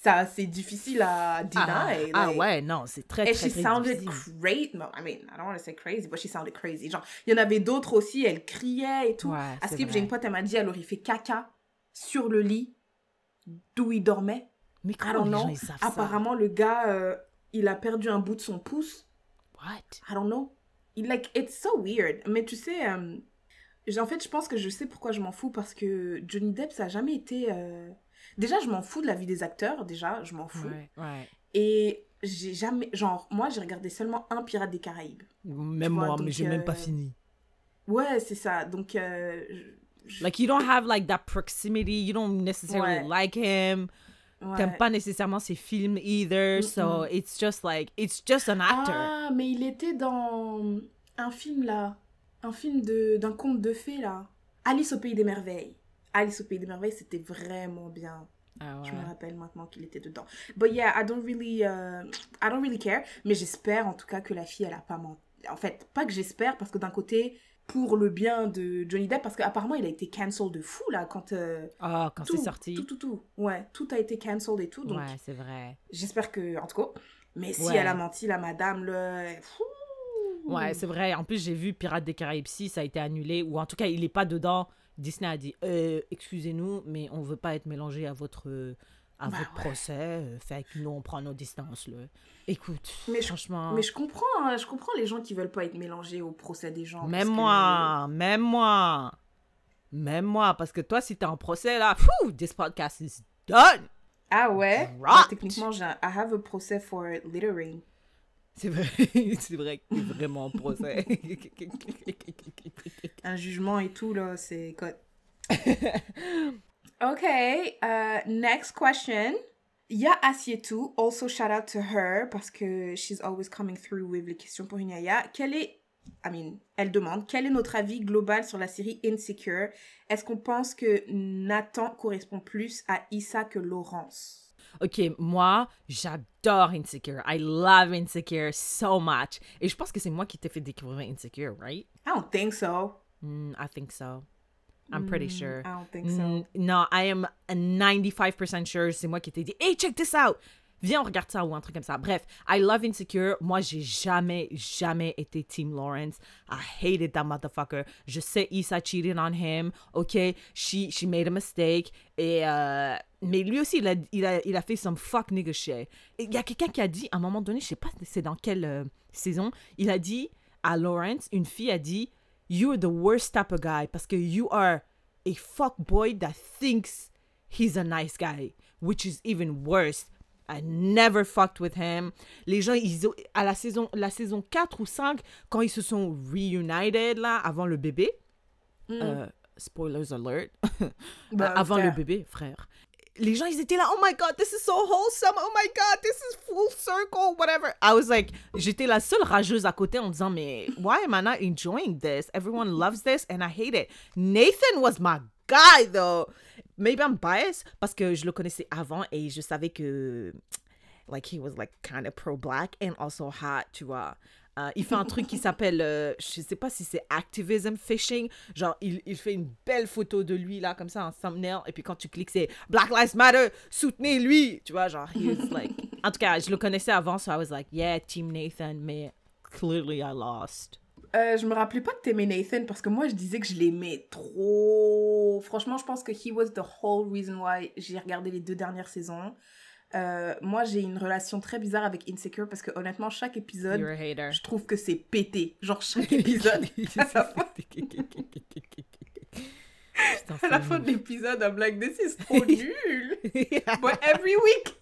ça, c'est difficile à deny. Ah, ah like. ouais, non, c'est très, très, she très sounded difficile. crazy. No, I mean, I don't want to say crazy, but she sounded crazy. Genre, il y en avait d'autres aussi, elle criait et tout. Ouais, à Skip, j'ai une pote, elle m'a dit, alors il fait caca sur le lit d'où il dormait. Mais I comment don't les know. gens, ils savent ça? Apparemment, le gars, euh, il a perdu un bout de son pouce. What? I don't know. Il, like, it's so weird. Mais tu sais, euh, en fait, je pense que je sais pourquoi je m'en fous parce que Johnny Depp, ça a jamais été. euh, Déjà, je m'en fous de la vie des acteurs. Déjà, je m'en fous. Ouais, ouais. Et j'ai jamais. Genre, moi, j'ai regardé seulement un Pirate des Caraïbes. Même vois, moi, donc, mais j'ai même pas euh, fini. Ouais, c'est ça. Donc, euh, je- Like, you don't have, like, that proximity. You don't necessarily Ouais. like him. ouais. T'aimes pas nécessairement ses films either. So, Mm-mm. it's just like, it's just an actor. Ah, mais il était dans un film là. Un film de d'un conte de fées là. Alice au pays des merveilles. Alice au pays des merveilles, c'était vraiment bien. Ah Je me rappelle maintenant qu'il était dedans. But yeah, I don't really, uh, I don't really care. Mais j'espère en tout cas que la fille, elle a pas menti. En fait, pas que j'espère, parce que d'un côté, pour le bien de Johnny Depp, parce qu'apparemment, il a été cancelled de fou là quand. euh, Ah, quand c'est sorti. Tout, tout, tout. Ouais, tout a été cancelled et tout. Donc, Ouais, c'est vrai. j'espère que. En tout cas. Mais si Ouais. elle a menti, la madame, le. Ouais, c'est vrai. En plus, j'ai vu Pirates des Caraïbes 6, ça a été annulé. Ou en tout cas, il est pas dedans. Disney a dit euh, Excusez-nous, mais on veut pas être mélangé à votre, à Bah votre ouais. procès. euh, Fait que nous, on prend nos distances. Là. Écoute, Mais je- franchement. Mais je comprends, hein, je comprends les gens qui veulent pas être mélangés au procès des gens. Même parce que- moi, même moi. Même moi, parce que toi, si t'es en procès, là, phew, this podcast is done. Ah ouais? Bah, techniquement, j'ai un- I have a procès for littering. C'est vrai, c'est vrai que vraiment en procès. un jugement et tout, là, c'est quoi. ok, uh, next question. Il y a Asietu, also shout out to her, parce que she's always coming through with les questions pour Inaya. Quel est, I mean, elle demande, quel est notre avis global sur la série Insecure? Est-ce qu'on pense que Nathan correspond plus à Issa que Laurence? Ok, moi, j'adore Insecure. I love Insecure so much. Et je pense que c'est moi qui t'ai fait découvrir Insecure, right? I don't think so. Mm, I think so. I'm pretty Mm, sure. I don't think so. Mm, no, I am a 95% sure. C'est moi qui t'ai dit, hey, check this out. Viens, on regarde ça ou un truc comme ça. Bref, I love Insecure. Moi, j'ai jamais, jamais été Team Lawrence. I hated that motherfucker. Je sais, Issa cheated on him. OK, she, she made a mistake. Et, euh, mais lui aussi, il a, il, a, fait some fuck nigga shit. Il y a quelqu'un qui a dit, à un moment donné, je sais pas c'est dans quelle euh, saison, il a dit à Lawrence, une fille a dit, You're the worst type of guy parce que you are a fuck boy that thinks he's a nice guy, which is even worse. I never fucked with him. Les gens, ils ont, à la saison, la saison 4 ou 5, quand ils se sont reunited, là, avant le bébé, euh, spoilers alert, Bah, avant le frère. bébé, frère. Les gens, ils étaient là, oh my god, this is so wholesome, oh my god, this is full circle, whatever. I was like, j'étais la seule rageuse à côté en disant, mais why am I not enjoying this? Everyone loves this and I hate it. Nathan was my guy, though. Maybe I'm biased parce que je le connaissais avant et je savais que, like, he was like kind of pro-black and also hot, tu vois. Euh, il fait un truc qui s'appelle, euh, je sais pas si c'est activism fishing. Genre, il, il fait une belle photo de lui, là, comme ça, en thumbnail. Et puis quand tu cliques, c'est Black Lives Matter, soutenez lui. Tu vois, genre, he's like. En tout cas, je le connaissais avant, so I was like, yeah, Team Nathan, mais clearly I lost. Euh, je me rappelais pas que t'aimais Nathan parce que moi je disais que je l'aimais trop. Franchement, je pense que he was the whole reason why j'ai regardé les deux dernières saisons. Euh, moi j'ai une relation très bizarre avec Insecure parce que honnêtement, chaque épisode, je trouve que c'est pété. Genre chaque épisode. à la fin, de l'épisode, I'm like, this is trop nul. But every week,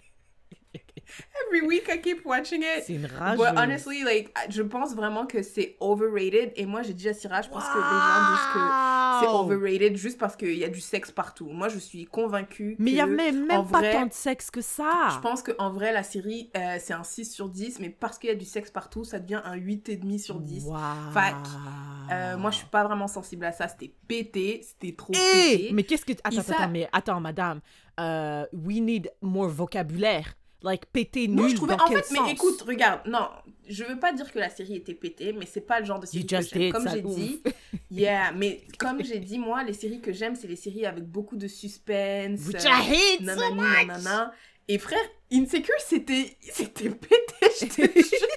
every week I keep watching it. C'est une rage. But honestly, like, je pense vraiment que c'est overrated. Et moi, j'ai dit à Syrah, je pense que les gens disent que c'est overrated juste parce qu'il y a du sexe partout. Moi, je suis convaincue Mais il y a même, même pas vrai, tant de sexe que ça. Je pense qu'en vrai, la série, euh, c'est un 6 sur 10, mais parce qu'il y a du sexe partout, ça devient un 8,5 sur 10. Wow. Fac. Euh, moi, je suis pas vraiment sensible à ça. C'était pété, c'était trop Eh, pété. mais qu'est-ce que attends, Issa- attends, mais attends, madame, euh, we need more vocabulaire. Like pété nul Moi, je trouvais. En fait, mais écoute, regarde, non, je veux pas dire que la série était pétée, mais c'est pas le genre de série que j'aime. Comme j'ai dit, yeah, mais comme j'ai dit, moi, les séries que j'aime, c'est les séries avec beaucoup de suspense. Which euh, I hate so nanani, much. nanana. Et frère, Insecure, c'était c'était pété, je te jure.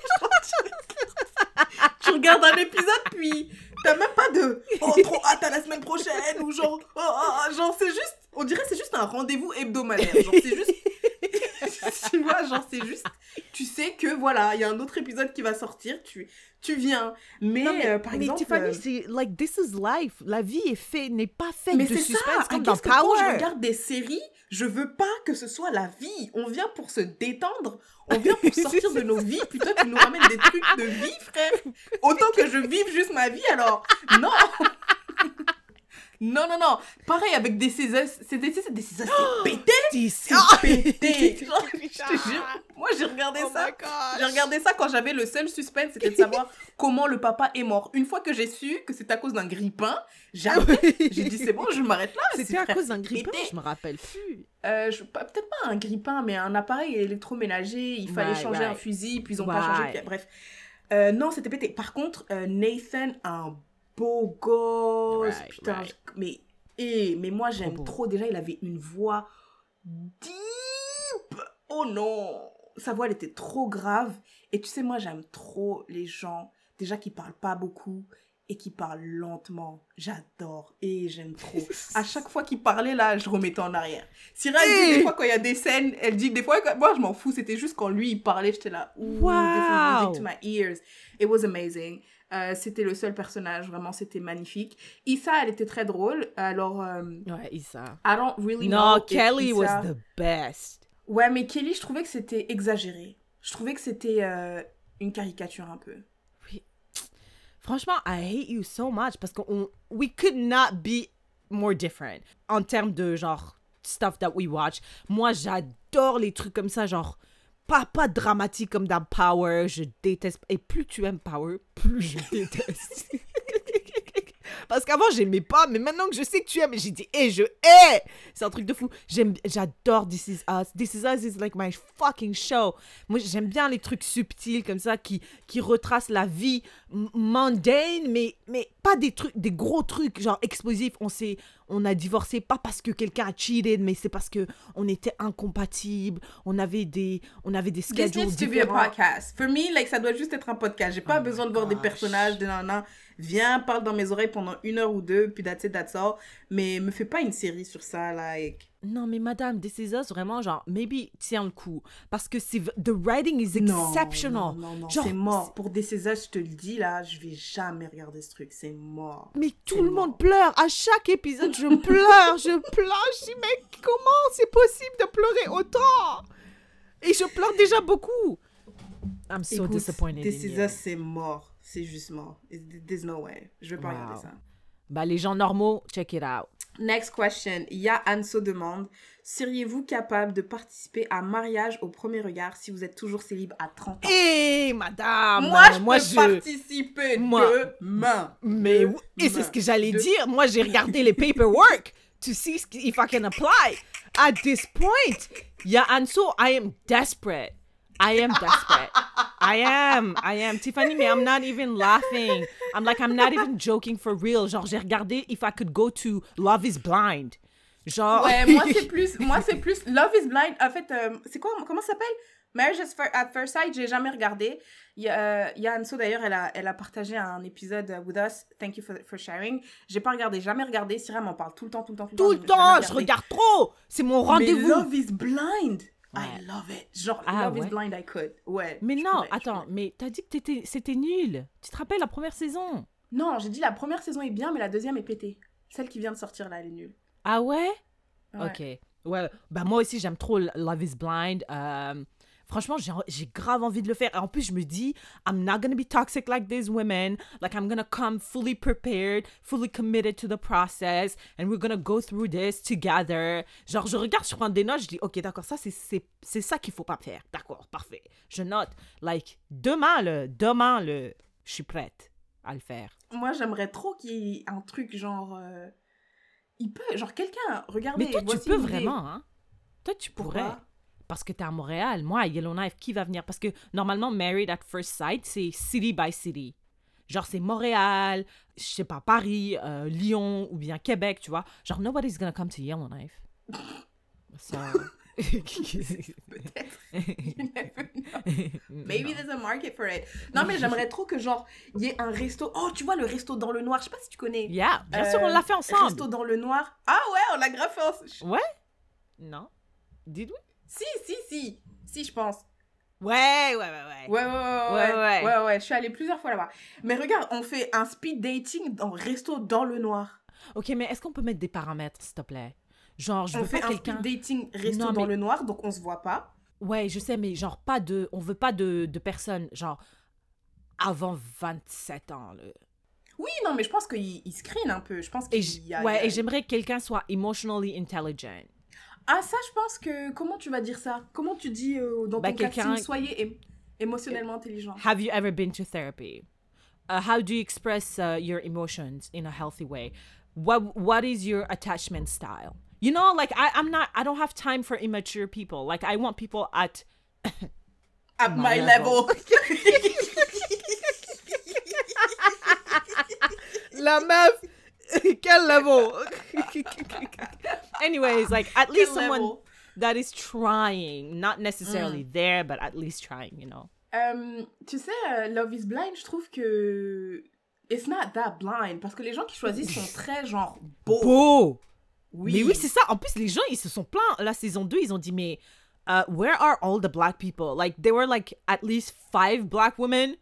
tu regardes un épisode, puis t'as même pas de « Oh, trop hâte à la semaine prochaine » ou genre « Oh, oh, oh, genre c'est juste... » On dirait c'est juste un rendez-vous hebdomadaire. Genre c'est juste... tu vois, genre c'est juste... Tu sais que voilà, il y a un autre épisode qui va sortir, tu, tu viens. Mais, Non, mais, euh, par mais exemple... Tiffany, euh, c'est like this is life. La vie est faite, n'est pas faite mais de suspense ça, comme dans que quand je Power. regarde des séries, je veux pas que ce soit la vie. On vient pour se détendre, on vient pour sortir de nos vies, plutôt que tu nous ramènes des trucs de vie, frère. Autant que je vive juste ma vie, alors non Non, non, non. Pareil avec des Césars, c'est des Césars, des Césars, c'est pété C'est C'est pété Genre, Je te jure, moi j'ai regardé Oh ça. J'ai regardé ça quand j'avais le seul suspense, c'était de savoir comment le papa est mort. Une fois que j'ai su que c'est à cause d'un grippin, j'ai arrêté. J'ai dit c'est bon, je m'arrête là. C'était c'est à cause d'un grippin, pété. je me rappelle plus. Euh, Peut-être pas un grippin, mais un appareil électroménager. Il fallait changer un fusil, puis ils ont pas changé. Bref. Euh, non, c'était pété. Par contre, euh, Nathan, un beau gosse. Right, putain, right. je- mais, eh, mais moi j'aime trop. Déjà, il avait une voix deep. Oh non Sa voix, elle était trop grave. Et tu sais, moi j'aime trop les gens, déjà qui parlent pas beaucoup et qui parlent lentement. J'adore et j'aime trop. À chaque fois qu'il parlait là, je remettais en arrière. Syrah, elle dit Hey des fois quand il y a des scènes, elle dit des fois, moi je m'en fous, c'était juste quand lui il parlait, j'étais là, Wow. this is music to my ears. It was amazing. Euh, c'était le seul personnage, vraiment, c'était magnifique. Issa, elle était très drôle, alors euh, Ouais, Issa. I don't really know. If Kelly Issa- was the best. Ouais, mais Kelly, je trouvais que c'était exagéré. Je trouvais que c'était euh, une caricature un peu. Franchement, I hate you so much parce qu'on we could not be more different en termes de genre stuff that we watch. Moi, j'adore les trucs comme ça, genre pas pas dramatique comme dans Power. Je déteste et plus tu aimes Power, plus je déteste. Parce qu'avant j'aimais pas, mais maintenant que je sais que tu aimes, j'ai dit et je hais. C'est un truc de fou. J'aime, j'adore This Is Us. This Is Us is like my fucking show. Moi j'aime bien les trucs subtils comme ça qui qui retracent la vie mundane, mais mais pas des trucs, des gros trucs genre explosifs. On s'est, on a divorcé pas parce que quelqu'un a cheated, mais c'est parce que on était incompatibles. On avait des, on avait des This schedules needs to be a podcast. For me, like, ça doit juste être un podcast. J'ai pas Oh besoin de voir des personnages, de nanan. Viens, parle dans mes oreilles pendant une heure ou deux, puis that's it, that's all. Mais me fais pas une série sur ça, like. Non, mais madame, This Is Us, vraiment, genre, maybe tiens le coup. Parce que c'est, the writing is exceptional. Non, non, non, Genre, c'est mort. Pour Césars, je te le dis, là, je vais jamais regarder ce truc. C'est mort. Mais tout C'est le mort. monde pleure. À chaque épisode, je pleure, je pleure. Je dis, mais comment c'est possible de pleurer autant? Et je pleure déjà beaucoup. I'm so Écoute, disappointed This Is. Us, c'est mort. C'est juste mort. There's no way. Je vais pas Wow. regarder ça. Bah, les gens normaux, check it out. Next question. Ya Anso demande Seriez-vous capable de participer à mariage au premier regard si vous êtes toujours célib à 30 ans? Hé, madame Moi, je moi, peux participer Moi- demain. Mais oui, et c'est ce que j'allais dire. Moi, j'ai regardé les paperwork to see if I can apply. At this point, yeah, and so I am desperate. I am desperate. I am. I am. Tiffany, mais I'm not even laughing. I'm like, I'm not even joking for real. Genre, j'ai regardé if I could go to Love is Blind. Genre. Ouais, moi c'est plus, moi c'est plus Love is Blind. En fait, euh, c'est quoi, comment ça s'appelle? Marriage at Fir- at First Sight. J'ai jamais regardé. Il y a, euh, il y a Anso d'ailleurs, elle a, elle a partagé un épisode with us. Thank you for, for sharing. J'ai pas regardé, jamais regardé. Syrah m'en parle tout le temps, tout le temps, tout le tout temps. le j'ai temps, je regarde trop. C'est mon rendez-vous. Love is Blind. I love it. Genre, Ah, Love ouais? is Blind, I could. Ouais. Mais non, attends, mais t'as dit que c'était nul. Tu te rappelles la première saison? Non, j'ai dit la première saison est bien, mais la deuxième est pétée. Celle qui vient de sortir là, elle est nulle. Ah ouais? Ouais. Ok. Ouais, bah moi aussi j'aime trop Love is Blind. Euh, franchement, j'ai grave envie de le faire. Et en plus, je me dis, I'm not gonna be toxic like these women. Like, I'm gonna come fully prepared, fully committed to the process, and we're gonna go through this together. Genre, je regarde, je prends des notes, je dis, ok, d'accord, ça, c'est- ça qu'il faut pas faire. D'accord, parfait. Je note. Like, demain, le, demain, le, je suis prête à le faire. Moi, j'aimerais trop qu'il y ait un truc genre. euh, Il peut. Genre, quelqu'un. Regardez. Mais toi, tu peux idée. vraiment, hein? Toi, tu Pourquoi pourrais. Parce que t'es à Montréal. Moi, à Yellowknife, qui va venir? Parce que normalement, Married at First Sight, c'est city by city. Genre, c'est Montréal, je sais pas, Paris, euh, Lyon ou bien Québec, tu vois. Genre, nobody's gonna come to Yellowknife. So... Maybe there's a market for it. Non, mais j'aimerais trop que, genre, il y ait un resto. Oh, tu vois, le resto dans le noir. Je sais pas si tu connais. Yeah, bien Euh, sûr, on l'a fait ensemble. Resto dans le noir. Ah ouais, on l'a grave fait ensemble. Ouais? Non? Did we? Si, si, si. Si, je pense. Ouais, ouais, ouais, ouais. Ouais, ouais, ouais, Ouais, ouais, ouais. Je suis allée plusieurs fois là-bas. Mais regarde, on fait un speed dating dans resto dans le noir. Ok, mais est-ce qu'on peut mettre des paramètres, s'il te plaît? Genre, je on veux fait pas un speed dating resto Non, dans mais- le noir, donc on se voit pas. Ouais, je sais, mais genre pas de... On veut pas de, de personnes, genre, avant 27 ans, là. Oui, non, mais je pense qu'il il screen un peu. Je pense qu'il y a. ouais, et j'aimerais que quelqu'un soit emotionally intelligent. Ah, ça, je pense que. Comment tu vas dire ça? Comment tu dis euh, dans Bah, ton quelqu'un- casting Soyez émotionnellement intelligent. Have you ever been to therapy? Uh, how do you express uh, your emotions in a healthy way? What What is your attachment style? You know, like I, I'm not. I don't have time for immature people. Like I want people at. At my my level. level. La meuf. Quel level? Anyways, like at least Quel someone level? that is trying, not necessarily there, but at least trying. You know? Euh, tu sais, euh, Love is Blind, je trouve que. It's not that blind. Parce que les gens qui choisissent sont très, genre, beaux. Beau. Oui. Mais oui, c'est ça. En plus, les gens, ils se sont plaints. La saison 2, ils ont dit, mais uh, where are all the black people? Like, there were like at least five black women.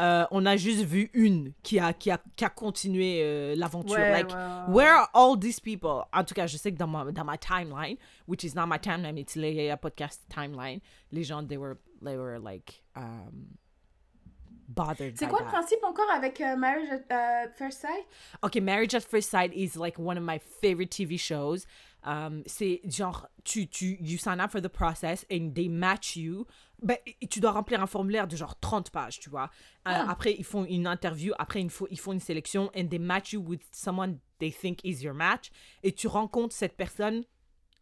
Euh, on a juste vu une qui a, qui a, qui a continué euh, l'aventure. Ouais, like, ouais, ouais, where are all these people? En tout cas, je sais que dans ma, dans ma timeline, which is not my timeline, it's le Yaya podcast timeline, les gens, they were, they were like, um, bothered C'est quoi le principe encore avec euh, Marriage at First Sight? Okay, Marriage at First Sight is like one of my favorite TV shows. Um, c'est genre, tu, tu, you sign up for the process and they match you. Ben, et tu dois remplir un formulaire de genre 30 pages, tu vois. Euh, Après, ils font une interview, après, ils font, ils font une sélection and they match you with someone they think is your match. Et tu rencontres cette personne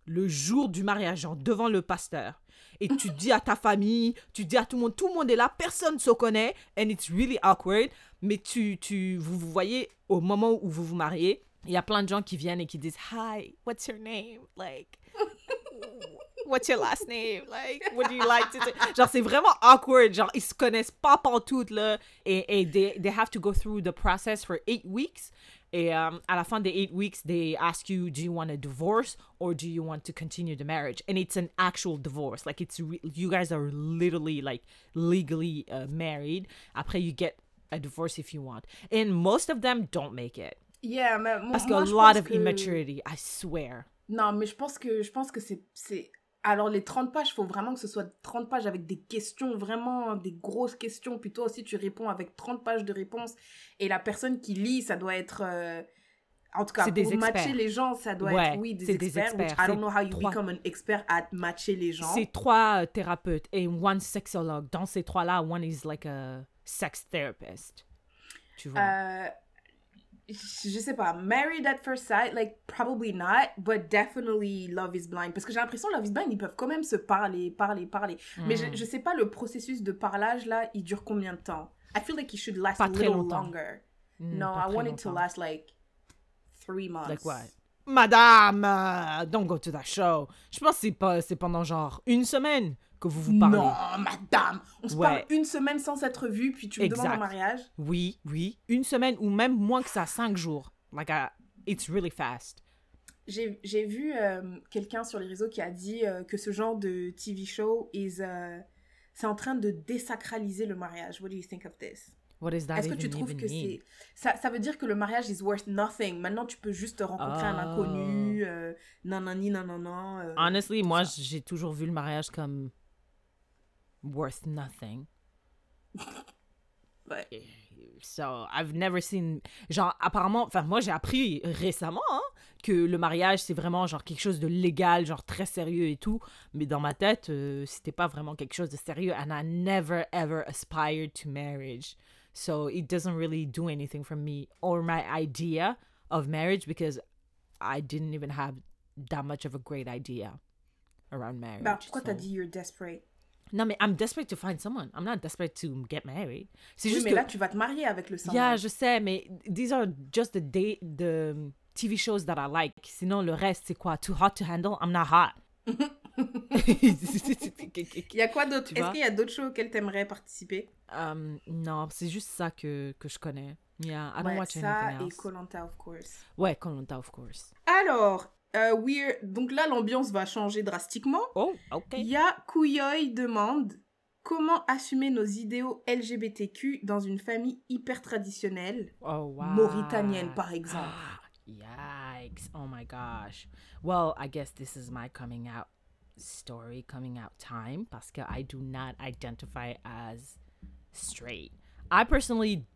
le jour du mariage, genre devant le pasteur. Et tu dis à ta famille, tu dis à tout le monde, tout le monde est là, personne ne se connaît, and it's really awkward. Mais tu, tu, vous vous voyez au moment où vous vous mariez, il y a plein de gens qui viennent et qui disent Hi, what's your name? Like, what's your last name? Like, what do you like to do? Genre, c'est vraiment awkward. Genre, ils se connaissent pas pantoute, là. Et, et they, they have to go through the process for eight weeks. Et um, à la fin des eight weeks, they ask you, do you want a divorce or do you want to continue the marriage? And it's an actual divorce. Like, it's you guys are literally, like, legally uh, married. Après, you get a divorce if you want. And most of them don't make it. Yeah, mais Parce moi, a lot of que- immaturity, I swear. Non, mais je pense que je pense que c'est c'est alors les 30 pages, il faut vraiment que ce soit 30 pages avec des questions, vraiment des grosses questions. Puis toi aussi tu réponds avec 30 pages de réponses et la personne qui lit, ça doit être euh, en tout cas pour des matcher experts. les gens, ça doit Ouais, être oui des c'est des experts, which experts. I don't know how you trois. become an expert at matcher les gens. C'est trois euh, thérapeutes et one sexologue. Dans ces trois-là, one is like a sex therapist. Tu vois? Euh, je sais pas, Married at First Sight, like probably not, but definitely Love is Blind. Parce que j'ai l'impression Love is Blind, ils peuvent quand même se parler, parler, parler. Mais Hmm. je, je sais pas, le processus de parlage là, il dure combien de temps? I feel like it should last Pas a little longtemps. longer. Mm, no, I want it to last like three months. Like what? Madame, euh, don't go to that show. Je pense que c'est pendant genre une semaine que vous vous parlez. Non, madame! On se Ouais. parle une semaine sans s'être vu, puis tu me demandes en mariage. Oui, oui, une semaine ou même moins que ça, cinq jours. Like, uh, it's really fast. J'ai vu euh, quelqu'un sur les réseaux qui a dit euh, que ce genre de TV show is, euh, c'est en train de désacraliser le mariage. What do you think of this? What does that Est-ce que tu trouves que c'est... Ça, ça veut dire que le mariage is worth nothing. Maintenant, tu peux juste rencontrer un Oh. inconnu, euh, nanani, nanana. euh, Honestly, moi, j'ai toujours vu le mariage comme worth nothing. Ouais. So, I've never seen... Genre, apparemment... Enfin, moi, j'ai appris récemment hein, que le mariage, c'est vraiment genre quelque chose de légal, genre très sérieux et tout. Mais dans ma tête, euh, c'était pas vraiment quelque chose de sérieux. And I never, ever aspired to marriage. So, it doesn't really do anything for me or my idea of marriage because I didn't even have that much of a great idea around marriage. Bah, pourquoi t'as dit you're desperate? Non, mais I'm desperate to find someone. I'm not desperate to get married. C'est Oui, juste mais que... là, tu vas te marier avec le sang. Yeah, je sais, mais these are just the day, the TV shows that I like. Sinon, le reste, c'est quoi? Too hot to handle? I'm not hot. Il y a quoi d'autre? Est-ce qu'il y a d'autres shows auxquels t'aimerais participer? Um, non, c'est juste ça que, que je connais. Yeah, I don't Ouais, watch ça anything et else. Colanta, of course. Ouais, Koh-Lanta, of course. Alors, euh, we're... donc là, l'ambiance va changer drastiquement. Oh, ok. Il y a Kouyoy demande comment assumer nos idéaux LGBTQ dans une famille hyper traditionnelle, Oh, wow. mauritanienne par exemple. Yikes. Oh my gosh. Well, I guess this is my coming out story, coming out time, parce que I do not identify as straight. I personally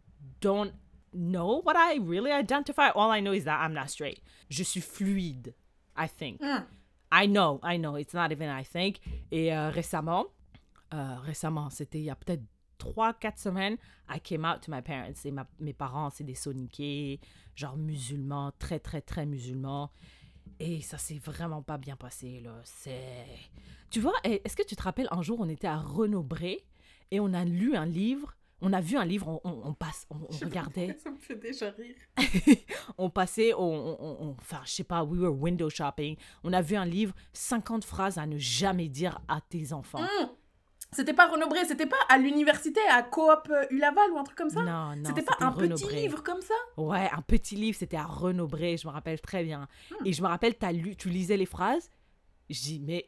don't know what I really identify. All I know is that I'm not straight. Je suis fluide, I think. Hmm. I know, I know. It's not even I think. Et euh, récemment, euh, récemment, c'était il y a peut-être 3-4 semaines, I came out to my parents. Et ma- mes parents, c'est des soniqués, genre musulmans, très, très, très musulmans. Et ça s'est vraiment pas bien passé, là. C'est... Tu vois, est-ce que tu te rappelles, un jour, on était à Renaud-Bré et on a lu un livre, on a vu un livre, on, on- on passe, on, on regardait Ça me fait déjà rire. on passait, on, on- on- on- enfin, je sais pas, we were window shopping. On a vu un livre, 50 phrases à ne jamais dire à tes enfants. Hmm. C'était pas Renaud-Bré, c'était pas à l'université, à Coop euh, Ulaval ou un truc comme ça? Non, non. C'était pas un petit livre comme ça? Ouais, un petit livre, c'était à Renaud-Bré, je me rappelle très bien. Hmm. Et je me rappelle, t'as lu, tu lisais les phrases. Je dis, mais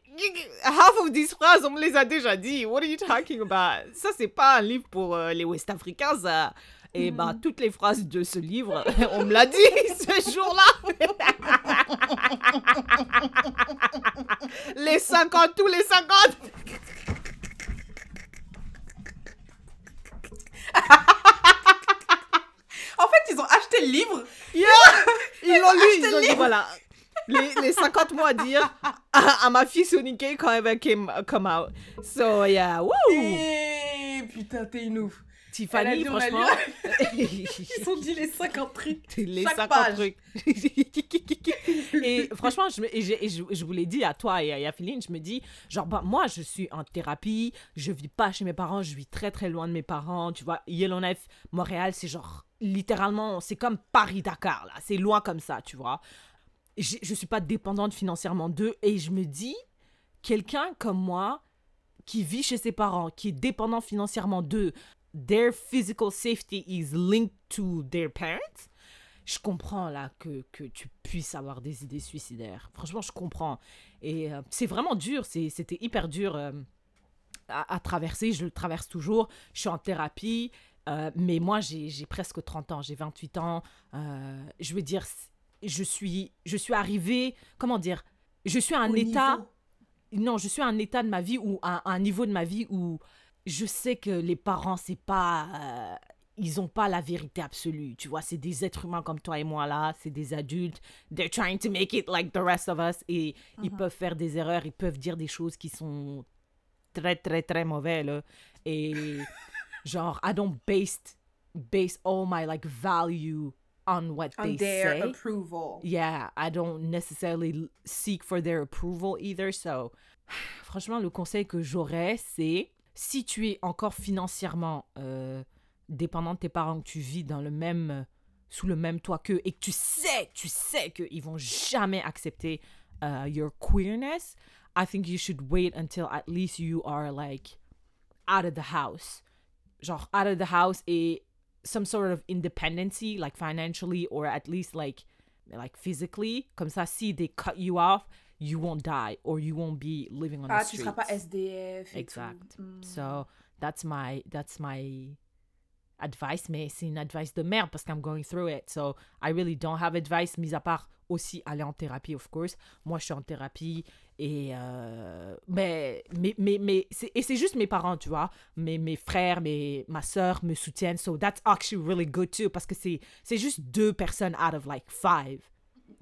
half of these phrases, on me les a déjà dit. What are you talking about? Ça, c'est pas un livre pour euh, les Ouest-Africains, ça. Et bah, Hmm. toutes les phrases de ce livre, on me l'a dit ce jour-là. les 50, tous les 50. En fait, ils ont acheté le livre. Yeah! Ils l'ont lu, ils ont dit voilà. Les, les 50 mots à dire à, à ma fille soniquée quand elle va came, come out. So, yeah, woo! Et putain, t'es une ouf. Tiffany, dit, franchement. Ils ont dit les 50 trucs. les Chaque 50 page. trucs. et franchement, je, me- et et je, je vous l'ai dit à toi et à Yafeline, je me dis, genre, bah, moi, je suis en thérapie, je vis pas chez mes parents, je vis très très loin de mes parents, tu vois. Yellowknife, Montréal, c'est genre, littéralement, c'est comme Paris-Dakar, là, c'est loin comme ça, tu vois. Je, je suis pas dépendante financièrement d'eux et je me dis, quelqu'un comme moi, qui vit chez ses parents, qui est dépendant financièrement d'eux, their physical safety is linked to their parents, je comprends là que, que tu puisses avoir des idées suicidaires. Franchement, je comprends. Et euh, c'est vraiment dur, c'était hyper dur euh, à, traverser, je le traverse toujours. Je suis en thérapie, euh, mais moi j'ai presque 30 ans, j'ai 28 ans. je veux dire, je suis, je suis arrivée, comment dire, je suis à un Au état niveau. non, je suis à un état de ma vie ou à à un niveau de ma vie où je sais que les parents, c'est pas. euh, ils ont pas la vérité absolue. Tu vois, c'est des êtres humains comme toi et moi là, c'est des adultes. They're trying to make it like the rest of us. Et ils peuvent faire des erreurs, ils peuvent dire des choses qui sont très, très, très mauvais là. Et genre, I don't base, base all my like value on what On they their say approval. yeah, I don't necessarily seek for their approval either. So, franchement, le conseil que j'aurais, c'est si tu es encore financièrement euh, dépendant de tes parents, que tu vis dans le même, euh, sous le même toit qu'eux et que tu sais, tu sais qu'ils vont jamais accepter uh, your queerness, I think you should wait until at least you are like out of the house. Genre out of the house et some sort of independency, like financially or at least like like physically. Comme ça, si they cut you off, you won't die or you won't be living on Ah, the tu seras pas SDF. Exact. Hmm. So that's my that's my advice, mais c'est une advice de merde parce I'm going through it. So I really don't have advice, mis à part aussi aller en thérapie, of course. Moi, je suis en thérapie et euh, mais mais mais, mais c'est, et c'est juste mes parents, tu vois. Mes, mes frères, mes, ma soeur me soutiennent. So that's actually really good too parce que c'est c'est juste deux personnes out of like five.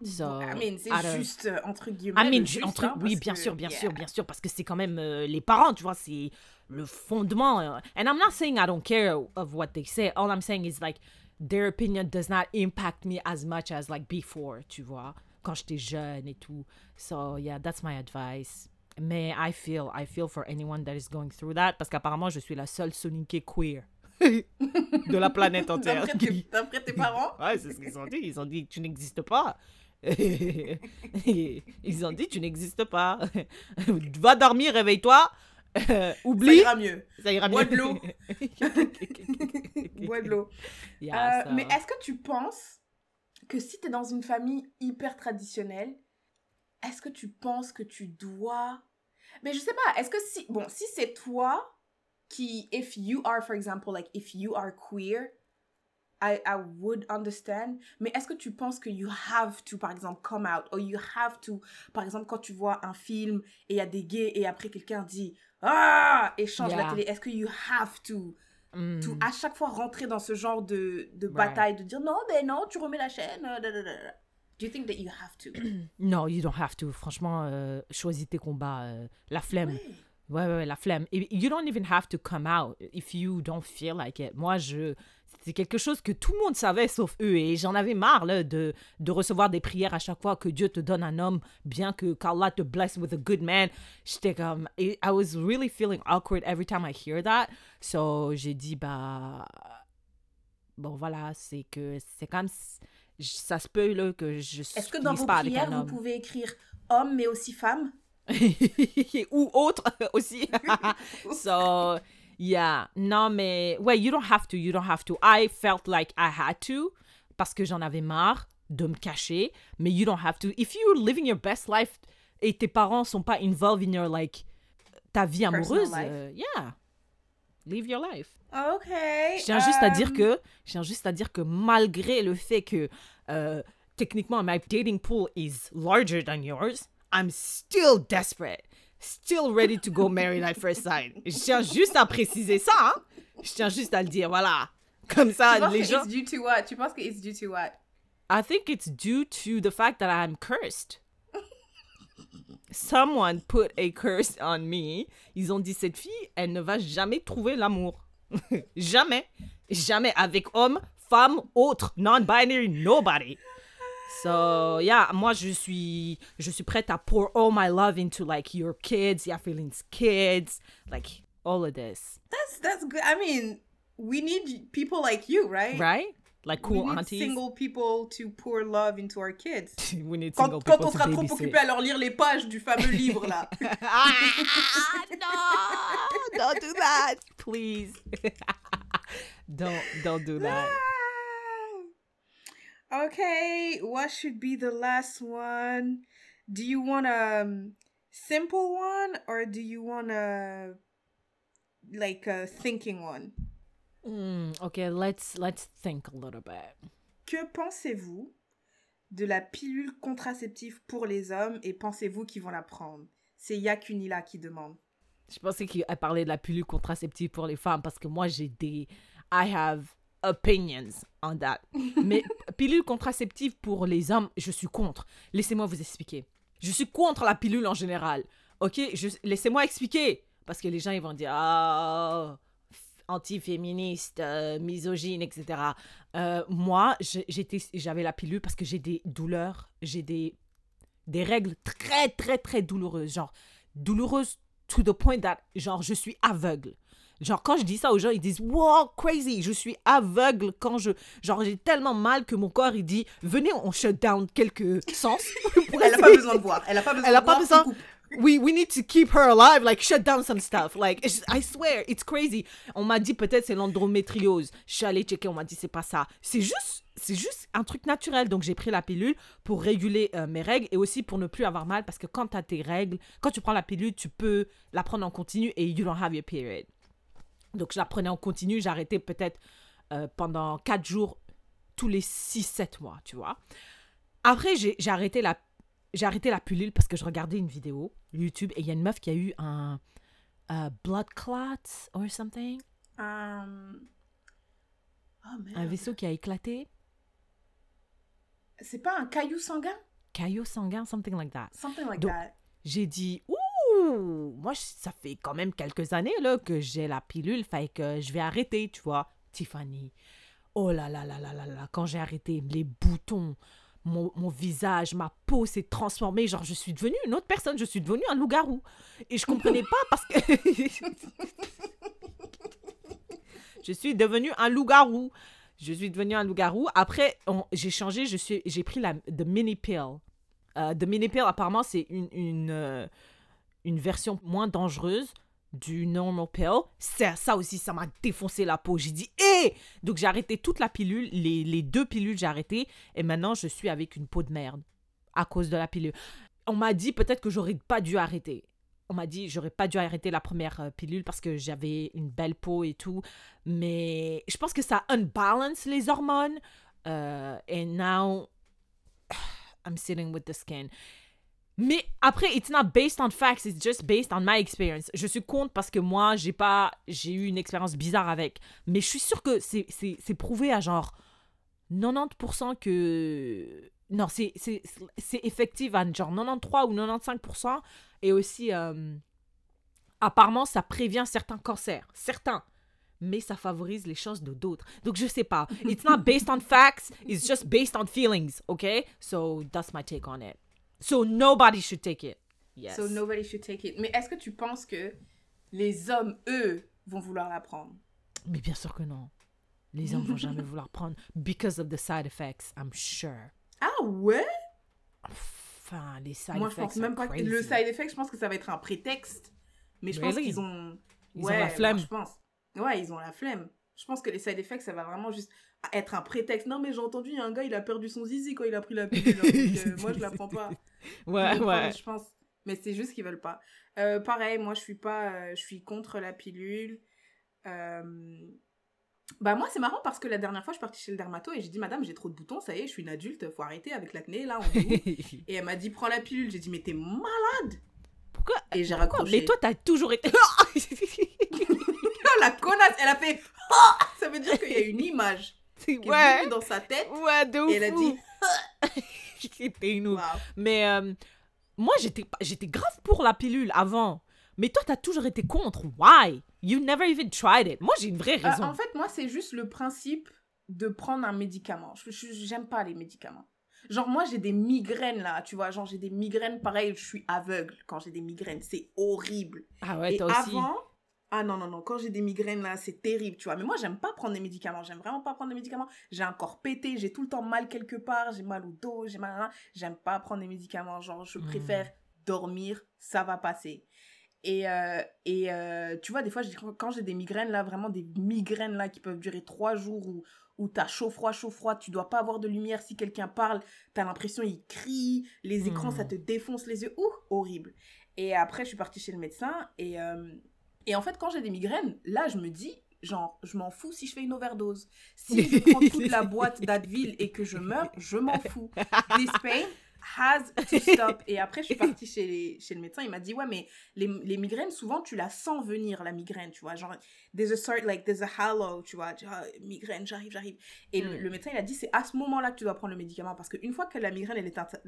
So, I mean, c'est of- juste euh, entre guillemets. I mean, juste, entre- hein, oui, bien que- sûr, bien yeah. sûr, bien sûr, parce que c'est quand même euh, les parents, tu vois, c'est le fondement. and I'm not saying I don't care of what they say. All I'm saying is like their opinion does not impact me as much as like before, tu vois, quand j'étais jeune et tout. So yeah, that's my advice. Mais I feel, I feel for anyone that is going through that, parce qu'apparemment je suis la seule soniquée queer de la planète entière. D'après tes, tes parents? Ouais, c'est ce qu'ils ont dit. Ils ont dit, tu n'existes pas. Ils ont dit, tu n'existes pas. Va dormir, réveille-toi. Euh, Ça oublie, ira mieux. ça ira Bois mieux. de l'eau. Bois de l'eau. Yeah, Euh, Mais est-ce que tu penses que si tu es dans une famille hyper traditionnelle, est-ce que tu penses que tu dois... Mais je sais pas, est-ce que si... Bon, si c'est toi qui... If you are, for example, like, if you are queer, I, I would understand. Mais est-ce que tu penses que you have to, par exemple, come out, or you have to, par exemple, quand tu vois un film et il y a des gays et après quelqu'un dit ah et change la télé, est-ce que you have to? Mm. to à chaque fois rentrer dans ce genre de, de Right. bataille, de dire non, ben non, tu remets la chaîne. euh. Do you think that you have to? Non, you don't have to. Franchement, euh, choisis tes combats. euh, la flemme. Ouais. Ouais, ouais, ouais, la flemme. You don't even have to come out if you don't feel like it. Moi, je... C'est quelque chose que tout le monde savait sauf eux. Et j'en avais marre là, de, de recevoir des prières à chaque fois que Dieu te donne un homme, bien que qu'Allah te bless with a good man. J'étais comme... I was really feeling awkward every time I hear that. So, j'ai dit, bah... Bon, voilà, c'est que c'est comme... Ça se peut là, que je Est-ce que dans vos pas prières, vous pouvez écrire homme mais aussi femme? ou autre aussi. so, yeah. Non, mais ouais, you don't have to, you don't have to. I felt like I had to parce que j'en avais marre de me cacher, mais you don't have to. If you're living your best life et tes parents sont pas involved in your like ta vie amoureuse, euh, yeah. Live your life. Ok. Je tiens juste à dire euh, que, je tiens juste à dire que malgré le fait que euh, techniquement my dating pool is larger than yours, I'm still desperate, still ready to go married at first sight. Je tiens juste à préciser ça, hein. Je tiens juste à le dire, voilà. Comme Tu ça, penses les gens. it's due to what? Tu penses que it's due to what? I think it's due to the fact that I'm cursed. Someone put a curse on me. Ils ont dit cette fille, elle ne va jamais trouver l'amour. jamais. Jamais avec homme, femme, autre, non-binary, nobody. So, yeah, moi je suis je suis prête à pour all my love into like your kids, your feelings kids, like all of this. That's, that's good. I mean, we need people like you, right? Right? Like We cool need aunties. single people to pour love into our kids. We need single quand people on to sera trop occupé à leur lire les pages du fameux livre là. ah, no, don't do that, please. don't don't do that. Okay, what should be the last one? Do you want a um, simple one or do you want a like a thinking one? Mm, okay, let's let's think a little bit. Que pensez-vous de la pilule contraceptive pour les hommes et pensez-vous qu'ils vont la prendre? C'est Yakunila qui demande. Je pensais qu'il parlait de la pilule contraceptive pour les femmes parce que moi j'ai des I have opinions on that. Mais pilule contraceptive pour les hommes, je suis contre. Laissez-moi vous expliquer. Je suis contre la pilule en général. OK, Je- laissez-moi expliquer parce que les gens ils vont dire ah anti-féministe, euh, misogyne, etc. Euh, moi, j'avais la pilule parce que j'ai des douleurs, j'ai des, des règles très, très, très douloureuses. Genre, douloureuses to the point that, genre, je suis aveugle. Genre, quand je dis ça aux gens, ils disent Wow, crazy, je suis aveugle quand je. Genre, j'ai tellement mal que mon corps, il dit Venez, on shut down quelques sens. Elle n'a pas besoin de voir. Elle n'a pas besoin Elle a de pas voir, besoin. We, we need to keep her alive, like shut down some stuff. Like, I swear, it's crazy. On m'a dit peut-être c'est l'endométriose. Je suis allée checker, on m'a dit c'est pas ça. C'est juste, c'est juste un truc naturel. Donc j'ai pris la pilule pour réguler euh, mes règles et aussi pour ne plus avoir mal parce que quand tu as tes règles, quand tu prends la pilule, tu peux la prendre en continu et you don't have your period. Donc je la prenais en continu, j'ai arrêté peut-être euh, pendant 4 jours tous les 6-7 mois, tu vois. Après, j'ai arrêté, la, arrêté la pilule parce que je regardais une vidéo YouTube et il y a une meuf qui a eu un euh, blood clot or something, Oh merde. un vaisseau qui a éclaté, C'est pas un caillou sanguin? Caillot sanguin, something like that. Something like Donc, that. j'ai dit ouh moi ça fait quand même quelques années là que j'ai la pilule fait que je vais arrêter tu vois. Tiffany oh là là là là là là quand j'ai arrêté les boutons mon, visage ma peau s'est transformée genre je suis devenue une autre personne je suis devenue un loup-garou. Et je comprenais pas parce que je suis devenue un loup-garou. Je suis devenue un loup-garou. Après j'ai changé j'ai pris la the mini pill. Euh, The Mini Pill, apparemment, c'est une, une, euh, une version moins dangereuse du normal pill. Ça, ça aussi, ça m'a défoncé la peau. J'ai dit, hé Donc, j'ai arrêté toute la pilule. Les, les deux pilules, j'ai arrêté. Et maintenant, je suis avec une peau de merde à cause de la pilule. On m'a dit peut-être que j'aurais pas dû arrêter. On m'a dit j'aurais pas dû arrêter la première euh, pilule parce que j'avais une belle peau et tout. Mais je pense que ça unbalance les hormones. Euh, et now, I'm sitting with the skin. Mais après, it's not based on facts, it's just based on my experience. Je suis contre parce que moi, j'ai eu une expérience bizarre avec. Mais je suis sûre que c'est, prouvé à genre 90% que. Non, c'est, c'est, c'est effectif à genre 93 ou 95%. Et aussi, euh, apparemment, ça prévient certains cancers. Certains. Mais ça favorise les chances de d'autres. Donc, je sais pas. It's not based on facts, it's just based on feelings, okay? So, that's my take on it. So, nobody should take it. Yes. So nobody should take it. Mais est-ce que tu penses que les hommes, eux, vont vouloir la prendre? Mais bien sûr que non. Les hommes vont jamais vouloir prendre because of the side effects, I'm sure. Ah ouais? Enfin, les side Moi, je effects pense même pas que le side effect, je pense que ça va être un prétexte. Mais je pense qu'ils ont. Ils ont la flemme. moi, je pense. Ouais, ils ont la flemme. Je pense que les side effects, ça va vraiment juste être un prétexte. Non, mais j'ai entendu, il y a un gars, il a perdu son zizi quand il a pris la pilule. euh, moi, je la prends pas. Ouais, ouais. Je pense. Mais c'est juste qu'ils veulent pas. Euh, pareil, moi, je suis pas. euh, je suis contre la pilule. Euh, Bah, moi, c'est marrant parce que la dernière fois, je suis partie chez le dermato et j'ai dit, madame, j'ai trop de boutons, ça y est, je suis une adulte, faut arrêter avec l'acné, là, on Et elle m'a dit, prends la pilule. J'ai dit, mais t'es malade Pourquoi? Et j'ai raccroché. Mais toi, t'as toujours été. Oh, elle a fait. Ah ça veut dire qu'il y a une image qui est ouais. venue dans sa tête. Ouais, de ouf. Et elle a dit, C'était. Mais euh, moi, j'étais grave pour la pilule avant. Mais toi, t'as toujours été contre. Why? You never even tried it. Moi, j'ai une vraie Euh, raison. en fait, moi, c'est juste le principe de prendre un médicament. J'aime pas les médicaments. Genre, moi, j'ai des migraines, là, tu vois. Genre, j'ai des migraines, pareil, je suis aveugle quand j'ai des migraines. C'est horrible. ah ouais, Et toi aussi. avant... Ah non, non, non, quand j'ai des migraines, là, c'est terrible, tu vois. Mais moi, j'aime pas prendre des médicaments. J'aime vraiment pas prendre des médicaments. J'ai un corps pété, j'ai tout le temps mal quelque part, j'ai mal au dos, j'ai mal... à- J'aime pas prendre des médicaments. Genre, je Mm. préfère dormir, ça va passer. Et, euh, et euh, tu vois, des fois, quand j'ai des migraines, là, vraiment des migraines, là, qui peuvent durer trois jours où, où t'as chaud, froid, chaud, froid, tu dois pas avoir de lumière. Si quelqu'un parle, t'as l'impression il crie, les écrans, ça te défonce les yeux. Ouh, horrible. Et après, je suis partie chez le médecin et, euh, et en fait, quand j'ai des migraines, là, je me dis, genre, je m'en fous si je fais une overdose. Si je prends toute la boîte d'Advil et que je meurs, je m'en fous. This pain has to stop. Et après, je suis partie chez, les- chez le médecin. Il m'a dit, ouais, mais les, les migraines, souvent, tu la sens venir, la migraine, tu vois. Genre, there's a sort, like, there's a halo, tu vois. Genre, migraine, j'arrive, j'arrive. Et le, Mm. le médecin, il a dit, c'est à ce moment-là que tu dois prendre le médicament. Parce qu'une fois que la migraine, elle est, insta-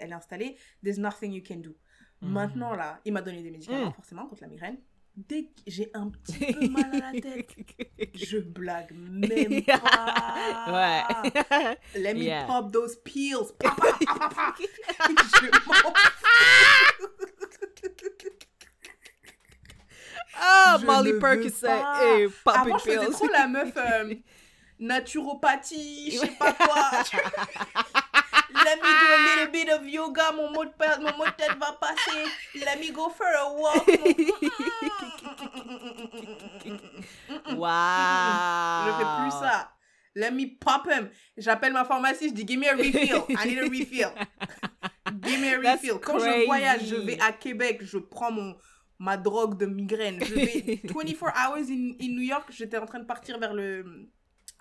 elle est installée, there's nothing you can do. Mm. Maintenant, là, il m'a donné des médicaments, Mm. forcément, contre la migraine. Dès que j'ai un petit peu mal à la tête, je blague même pas. ouais. Let me Yeah. pop those pills. Pa, pa, pa, je m'en Ah, Je Molly pas. et Poppy Avant, je faisais trop la meuf euh, naturopathie, je sais pas quoi. Let me do a little bit of yoga, mon mot de, mon mot de tête va passer. Let me go for a walk. Waouh. Je fais plus ça. Let me pop him. J'appelle ma pharmacie, je dis give me a refill. I need a refill. give me a That's refill. Quand crazy. je voyage, je vais à Québec, je prends mon ma drogue de migraine. Je vais 24 hours in, in New York. J'étais en train de partir vers le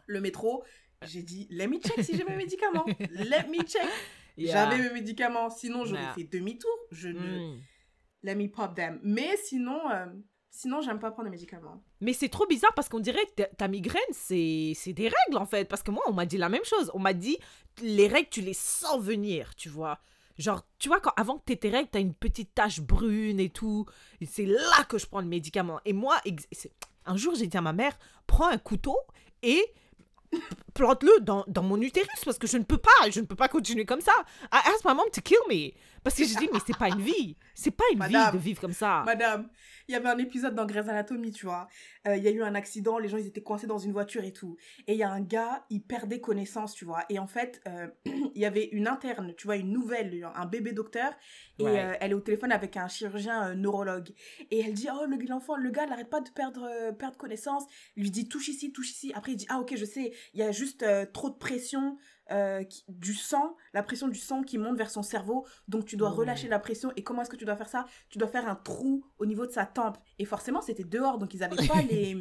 le métro. J'ai dit, let me check si j'ai mes médicaments. Let me check. Yeah. J'avais mes médicaments, sinon j'aurais Yeah. fait demi-tour. Je ne. Mm. Let me pop them. Mais sinon, euh, sinon j'aime pas prendre les médicaments. Mais c'est trop bizarre parce qu'on dirait que ta- migraine, c'est des règles en fait. Parce que moi, on m'a dit la même chose. On m'a dit, les règles, tu les sens venir, tu vois. Genre, tu vois, quand, avant que tu aies tes règles, tu as une petite tache brune et tout. C'est là que je prends le médicament. Et moi, un jour, j'ai dit à ma mère, prends un couteau et plante-le dans, mon utérus parce que je ne peux pas, je ne peux pas continuer comme ça. I asked my mom to kill me. Parce que j'ai dit, mais c'est pas une vie. C'est pas une vie Madame, de vivre comme ça. Madame, il y avait un épisode dans Grey's Anatomy, tu vois. Euh, Il y a eu un accident, les gens ils étaient coincés dans une voiture et tout. Et il y a un gars, il perdait connaissance, tu vois. Et en fait, euh, il y avait une interne, tu vois, une nouvelle, un bébé docteur. Et Ouais. euh, elle est au téléphone avec un chirurgien neurologue. Et elle dit, oh, le- l'enfant, le gars, il n'arrête pas de perdre, perdre connaissance. Il lui dit, touche ici, touche ici. Après, il dit, ah ok, je sais, il y a juste trop de pression. Euh, qui- du sang, la pression du sang qui monte vers son cerveau, donc tu dois relâcher la pression. Et comment est-ce que tu dois faire ça? Tu dois faire un trou au niveau de sa tempe. Et forcément, c'était dehors, donc ils n'avaient pas les,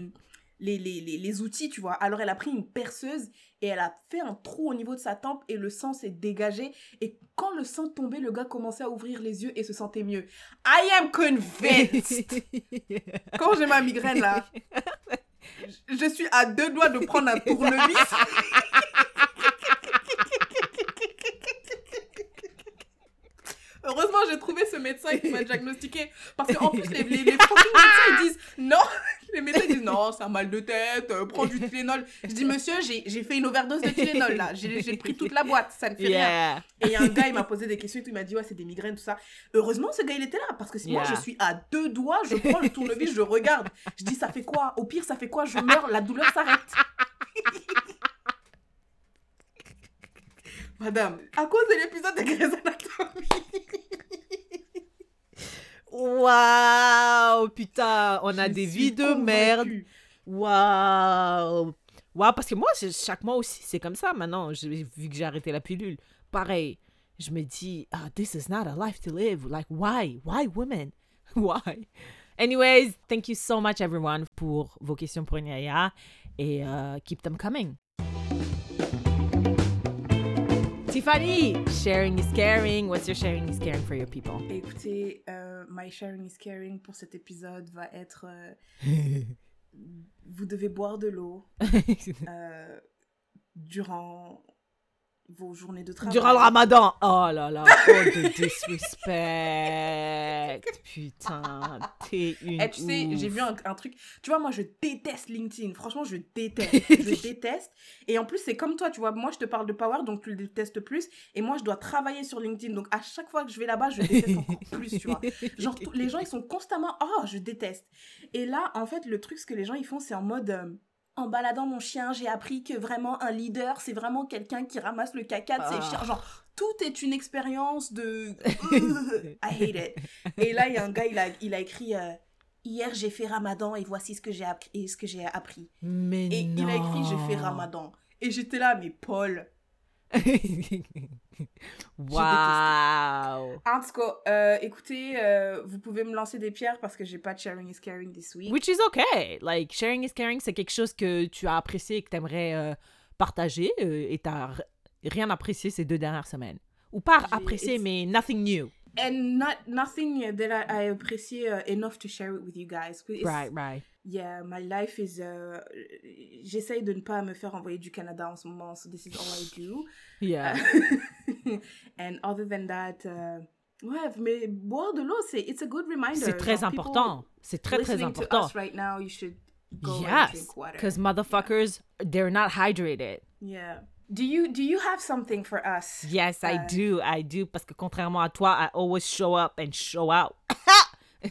les, les, les, les outils, tu vois. Alors elle a pris une perceuse et elle a fait un trou au niveau de sa tempe et le sang s'est dégagé. Et quand le sang tombait, le gars commençait à ouvrir les yeux et se sentait mieux. I am convinced Quand j'ai ma migraine là, je je suis à deux doigts de prendre un tournevis. Heureusement, j'ai trouvé ce médecin qui m'a diagnostiqué. Parce qu'en plus, les, les, médecins, ils disent non. Les médecins ils disent non, c'est un mal de tête, euh, prends du Tylenol. Je dis, monsieur, j'ai fait une overdose de Tylenol là. J'ai pris toute la boîte, ça ne fait rien. Et il y a un gars, il m'a posé des questions et tout, il m'a dit, ouais, c'est des migraines, tout ça. Heureusement, ce gars, il était là, parce que sinon, Yeah. je suis à deux doigts, je prends le tournevis, je regarde. Je dis, ça fait quoi? Au pire, ça fait quoi? Je meurs, la douleur s'arrête. Madame, à cause de l'épisode de Grey's Anatomy. Waouh, putain, on a je des vies de merde. Waouh. Waouh, parce que moi, c'est- chaque mois aussi, c'est comme ça maintenant, vu que j'ai arrêté la pilule. Pareil, je me dis, ah, this is not a life to live. Like, why? Why women? Why? Anyways, thank you so much everyone pour vos questions pour Nyaya et euh, keep them coming. Tiffany, sharing is caring. What's your sharing is caring for your people? Écoutez, euh, My Sharing is Caring pour cet épisode va être... euh, vous devez boire de l'eau euh, durant vos journées de travail. Durant le ramadan. Oh là là, oh de disrespect. Putain, t'es une. Eh, tu sais, j'ai vu un, un truc. Tu vois, moi, je déteste LinkedIn. Franchement, je déteste. je déteste. Et en plus, c'est comme toi, tu vois. Moi, je te parle de Power, donc tu le détestes plus. Et moi, je dois travailler sur LinkedIn. Donc, à chaque fois que je vais là-bas, je déteste encore plus, tu vois. Genre, les gens, ils sont constamment. Oh, je déteste. Et là, en fait, le truc, ce que les gens, ils font, c'est en mode. euh, en baladant mon chien, j'ai appris que vraiment un leader, c'est vraiment quelqu'un qui ramasse le caca de ses Ah. chiens. Genre, tout est une expérience de. I hate it. Et là, il y a un gars, il a, il a écrit euh, Hier, j'ai fait ramadan et voici ce que j'ai appris. Et ce que j'ai appris. Mais Et non. il a écrit J'ai fait ramadan. Et j'étais là, mais Paul. wow. En tout cas, euh, écoutez, euh, vous pouvez me lancer des pierres parce que j'ai pas de sharing is caring this week. Which is okay. Like, sharing is caring, c'est quelque chose que tu as apprécié et que tu aimerais partager euh, et tu r- rien apprécié ces deux dernières semaines. Ou pas apprécié, it's- mais nothing new. And not, nothing that I, I appreciate enough to share it with you guys. It's- Right, right. Yeah, my life is. Uh, J'essaye de ne pas me faire envoyer du Canada en ce moment, so this is all I do. Yeah. and other than that, uh, ouais, mais boire de l'eau, c'est it's a good reminder. C'est très Genre, important. C'est très, très listening to important. us right now, you should go and Yes, drink water. because motherfuckers, they're not hydrated. Yeah. Do you do you have something for us? Yes, I Uh, do, I do. Parce que contrairement à toi, I always show up and show out.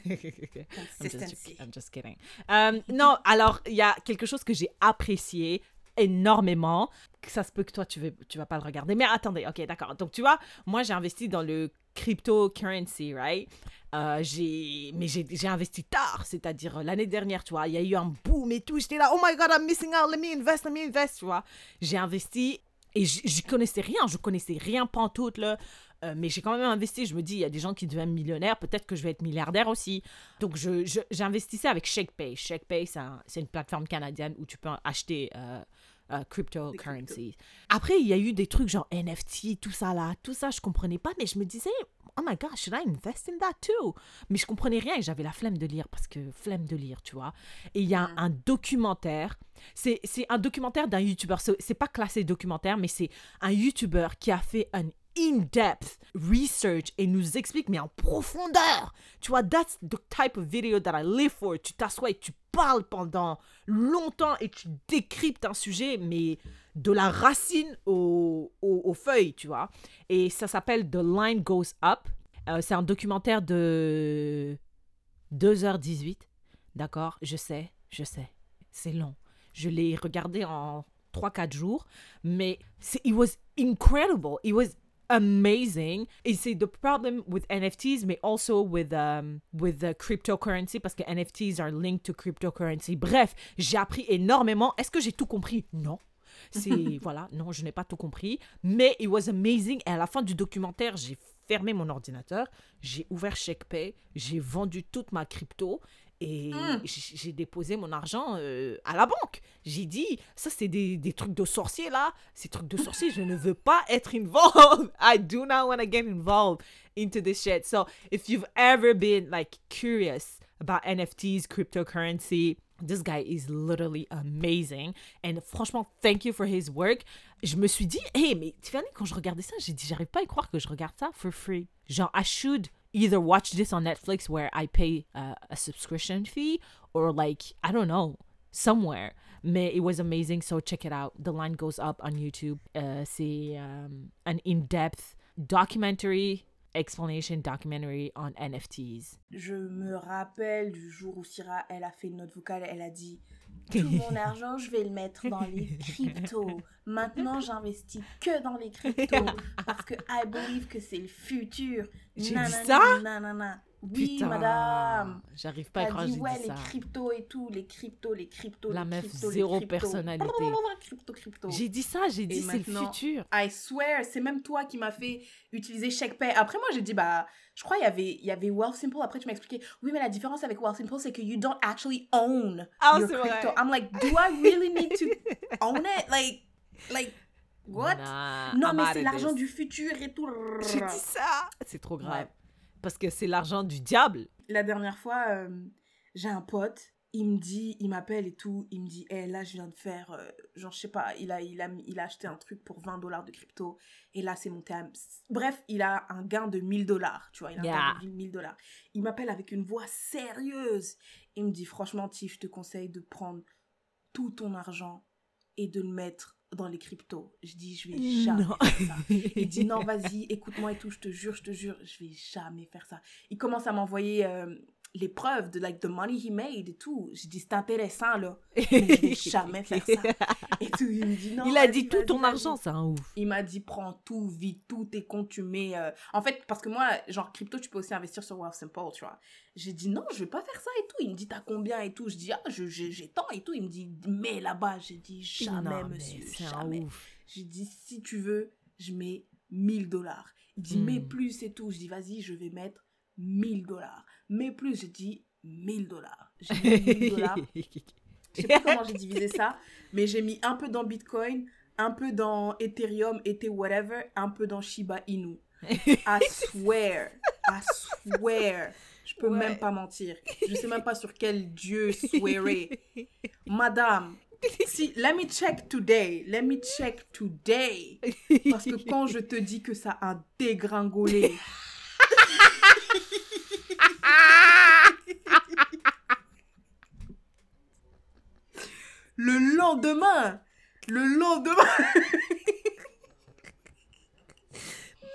I'm just. I'm just kidding. Euh, non, alors, il y a quelque chose que j'ai apprécié énormément. Ça se peut que toi, tu, veux, tu vas pas le regarder. Mais attendez, ok, d'accord. Donc, tu vois, moi, j'ai investi dans le cryptocurrency, right? Euh, j'ai, mais j'ai, j'ai investi tard, c'est-à-dire euh, l'année dernière, tu vois. Il y a eu un boom et tout. J'étais là, oh my god, I'm missing out, let me invest, let me invest, tu vois. J'ai investi et j'y connaissais rien, je connaissais rien pantoute, là. Euh, mais j'ai quand même investi. Je me dis, il y a des gens qui deviennent millionnaires, peut-être que je vais être milliardaire aussi. Donc, je, je- j'investissais avec ShakePay. ShakePay, c'est, un- c'est une plateforme canadienne où tu peux acheter euh, euh, cryptocurrencies. Après, il y a eu des trucs genre NFT, tout ça là, tout ça, je comprenais pas, mais je me disais, oh my gosh, should I invest in that too? Mais je comprenais rien et j'avais la flemme de lire parce que flemme de lire, tu vois. Et il y a Mm. un documentaire, c'est c'est un documentaire d'un YouTuber, c'est pas classé documentaire, mais c'est un YouTuber qui a fait un in-depth research et nous explique, mais en profondeur. Tu vois, that's the type of video that I live for. Tu t'assois et tu parles pendant longtemps et tu décryptes un sujet, mais de la racine au- au- aux feuilles, tu vois. Et ça s'appelle The Line Goes Up. Euh, c'est un documentaire de 2h18. D'accord? Je sais, je sais. C'est long. Je l'ai regardé en 3-4 jours, mais it was incredible. It was amazing. Et c'est the problem with NFTs, mais also with, um, with the cryptocurrency, parce que NFTs are linked to cryptocurrency. Bref, j'ai appris énormément. Est-ce que j'ai tout compris? Non. C'est voilà, non, je n'ai pas tout compris, mais it was amazing. Et à la fin du documentaire, j'ai fermé mon ordinateur, j'ai ouvert ShakePay, j'ai vendu toute ma crypto et Mm. j- j'ai déposé mon argent euh, à la banque. J'ai dit, ça c'est des, des trucs de sorcier là, ces trucs de sorcier, je ne veux pas être involved. I do not want to get involved into this shit. So if you've ever been like curious about NFTs, cryptocurrency, this guy is literally amazing. And franchement, thank you for his work. Je me suis dit, hey, mais Tiffany, quand je regardais ça, j'ai dit, j'arrive pas à y croire que je regarde ça for free. Genre, I should either watch this on Netflix where I pay uh, a subscription fee or like, I don't know, somewhere. Mais it was amazing, so check it out. The line goes up on YouTube. Euh, C'est um, an in-depth documentary explanation documentary on NFTs. Je me rappelle du jour où Syrah, elle a fait une note vocale, elle a dit Tout mon argent, je vais le mettre dans les cryptos. Maintenant, j'investis que dans les cryptos parce que I believe que c'est le futur. J'ai dit Nanana, ça nanana. Oui, Putain, madame. J'arrive pas à croire que dit j'ai ouais, dit les ça. cryptos et tout, les cryptos, les cryptos, La les meuf, cryptos, les zéro cryptos. personnalité. Crypto, crypto. J'ai dit ça, j'ai dit c'est le futur. I swear, c'est même toi qui m'as fait utiliser ShakePay. Après, moi, j'ai dit, bah, je crois il y avait, il y avait Wealth Simple. Après, tu m'as expliqué, oui, mais la différence avec Wealth Simple, c'est que you don't actually own Ah, your crypto. vrai. I'm like, do I really need to own it? Like, like, what? Nah, non, I'm mais c'est l'argent du futur et tout. J'ai dit ça. C'est trop grave. Ouais. Parce que c'est l'argent du diable. La dernière fois, euh, j'ai un pote, il me dit, il m'appelle et tout, il me dit, hé, là, je viens de faire, euh, genre, je sais pas, il a, il, a, il a acheté un truc pour 20 dollars de crypto, et là, c'est monté à... Bref, il a un gain de 1000 dollars, tu vois, il a Yeah. un gain de 1000 dollars. Il m'appelle avec une voix sérieuse. Il me dit, franchement, Tiff, je te conseille de prendre tout ton argent et de le mettre dans les cryptos. Je dis, je vais jamais Non. faire ça. Il dit non, vas-y, écoute-moi et tout, je te jure, je te jure, je vais jamais faire ça. Il commence à m'envoyer euh, les preuves de like the money he made et tout. Je dis c'est intéressant là, mais je vais jamais faire ça. Et tout, il me dit non. Il a dit tout ton argent, c'est un ouf. Il m'a dit prends tout, vite, tous tes comptes, tu mets. euh, En fait, parce que moi, genre crypto, tu peux aussi investir sur Wealth Simple, tu vois. J'ai dit non, je vais pas faire ça et tout. Il me dit t'as combien et tout. Je dis ah, j'ai tant et tout. Il me dit mais là-bas. J'ai dit jamais, Non, mais monsieur, jamais. J'ai dit, si tu veux, je mets 1000 dollars. Il dit, Hmm. mets plus et tout. Je dis, vas-y, je vais mettre 1000 dollars. Mets plus, j'ai dit 1000 dollars. J'ai mis 1000 dollars. Je sais pas comment j'ai divisé ça, mais j'ai mis un peu dans Bitcoin, un peu dans Ethereum, Ether, whatever, un peu dans Shiba Inu. I swear, I swear. Je peux Ouais. même pas mentir. Je sais même pas sur quel dieu swearer. Madame, si, let me check today. Let me check today. Parce que quand je te dis que ça a dégringolé. Le lendemain, le lendemain.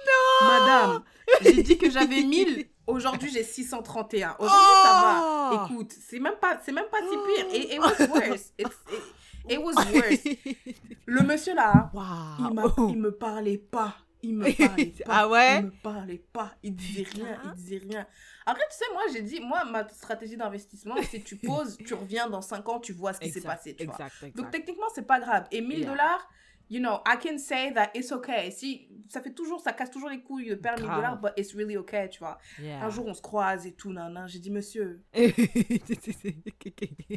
non Madame, j'ai dit que j'avais 1000. Aujourd'hui, j'ai 631. Aujourd'hui, ça va. Oh Écoute, c'est même pas, c'est même pas si pire. Et it was worse. It's- it, it was worse. Le monsieur là, il, il me parlait pas. Il me parlait pas. Ah ouais? Il me parlait pas. Il disait rien. Il disait rien. Après, tu sais, moi, j'ai dit, moi, ma stratégie d'investissement, c'est tu poses, tu reviens dans 5 ans, tu vois ce qui s'est passé, tu vois. exact. Donc, techniquement, c'est pas grave. Et 1000 Yeah. dollars, you know, I can say that it's okay. Si, ça fait toujours, ça casse toujours les couilles de perdre 1000 Grave. dollars, but it's really okay, tu vois. Yeah. Un jour, on se croise et tout, nan, nan. J'ai dit, monsieur,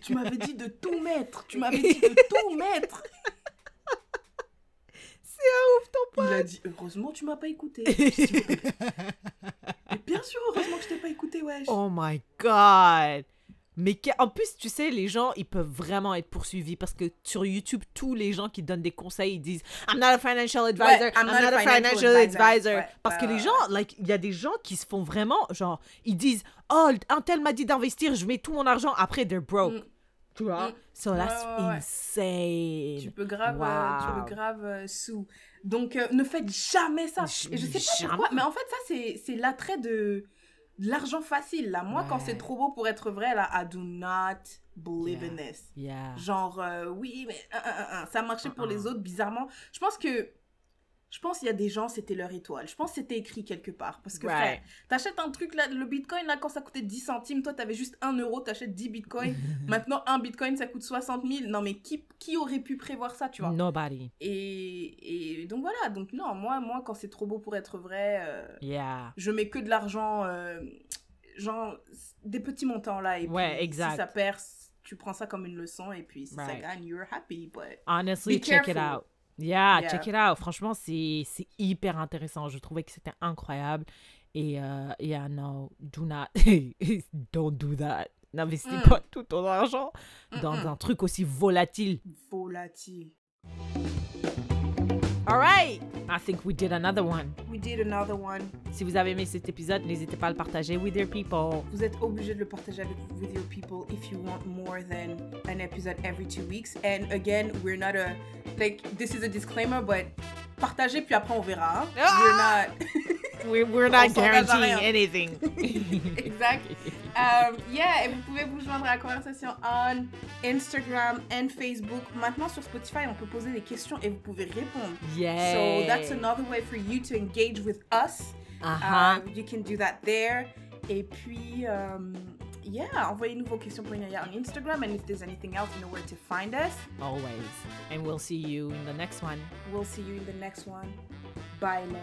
tu m'avais dit de tout mettre. Tu m'avais dit de tout mettre. Il a dit heureusement tu m'as pas écouté. Mais bien sûr heureusement que je t'ai pas écouté wesh. Oh my god. Mais en plus, tu sais, les gens, ils peuvent vraiment être poursuivis parce que sur YouTube, tous les gens qui donnent des conseils, ils disent I'm not a financial advisor, I'm, not, a financial, advisor. Ouais, parce que les gens, like, il y a des gens qui se font vraiment, genre, ils disent Oh, un tel m'a dit d'investir, je mets tout mon argent, après, they're broke. Mm. Tu vois? So that's Ouais, ouais, ouais. insane. Tu peux grave, euh, tu peux grave euh, sous. Donc ne faites jamais ça. Et je sais pas jamais. pourquoi, mais en fait ça c'est c'est l'attrait de de l'argent facile là. Moi quand c'est trop beau pour être vrai là, I do not believe Yeah. in this. Yeah. Genre euh, oui mais euh, euh, euh, ça marchait pour les autres bizarrement. Je pense que je pense qu'il y a des gens, c'était leur étoile. Je pense que c'était écrit quelque part. Parce que, Right. frère, t'achètes un truc, là, le bitcoin, là, quand ça coûtait 10 centimes, toi, t'avais juste 1 euro, t'achètes 10 bitcoins. Maintenant, un bitcoin, ça coûte 60 000. Non, mais qui, qui aurait pu prévoir ça, tu vois? Nobody. et, et donc voilà, donc non, moi, moi quand c'est trop beau pour être vrai, euh, Yeah. je mets que de l'argent, euh, genre des petits montants là. Et Ouais, puis, exact. Si ça perd, tu prends ça comme une leçon, et puis si ça Right. gagne, you're happy. But... Honestly, Be check it out. Yeah, Yeah. check it out. Franchement, c'est hyper intéressant. Je trouvais que c'était incroyable. Et euh, yeah, no, do not, don't do that. N'investis Mm. pas tout ton argent dans un truc aussi volatile. Volatile. All right, I think we did another one. We did another one. Si vous avez aimé cet épisode, n'hésitez pas à le partager with your people. Vous êtes obligé de le partager avec with your people if you want more than an episode every two weeks. And again, we're not a like this is a disclaimer, but partagez puis après on verra. hein. Ah! We're not. We're, we're not guaranteeing anything. exact. Um, yeah, et vous pouvez vous joindre à la conversation on Instagram and Facebook. Maintenant sur Spotify, on peut poser des questions et vous pouvez répondre. Yeah. So that's another way for you to engage with us. Uh, you can do that there. Et puis, um, yeah, envoyez-nous vos questions pour on Instagram. And if there's anything else, you know where to find us. Always. And we'll see you in the next one. We'll see you in the next one. Bye, love.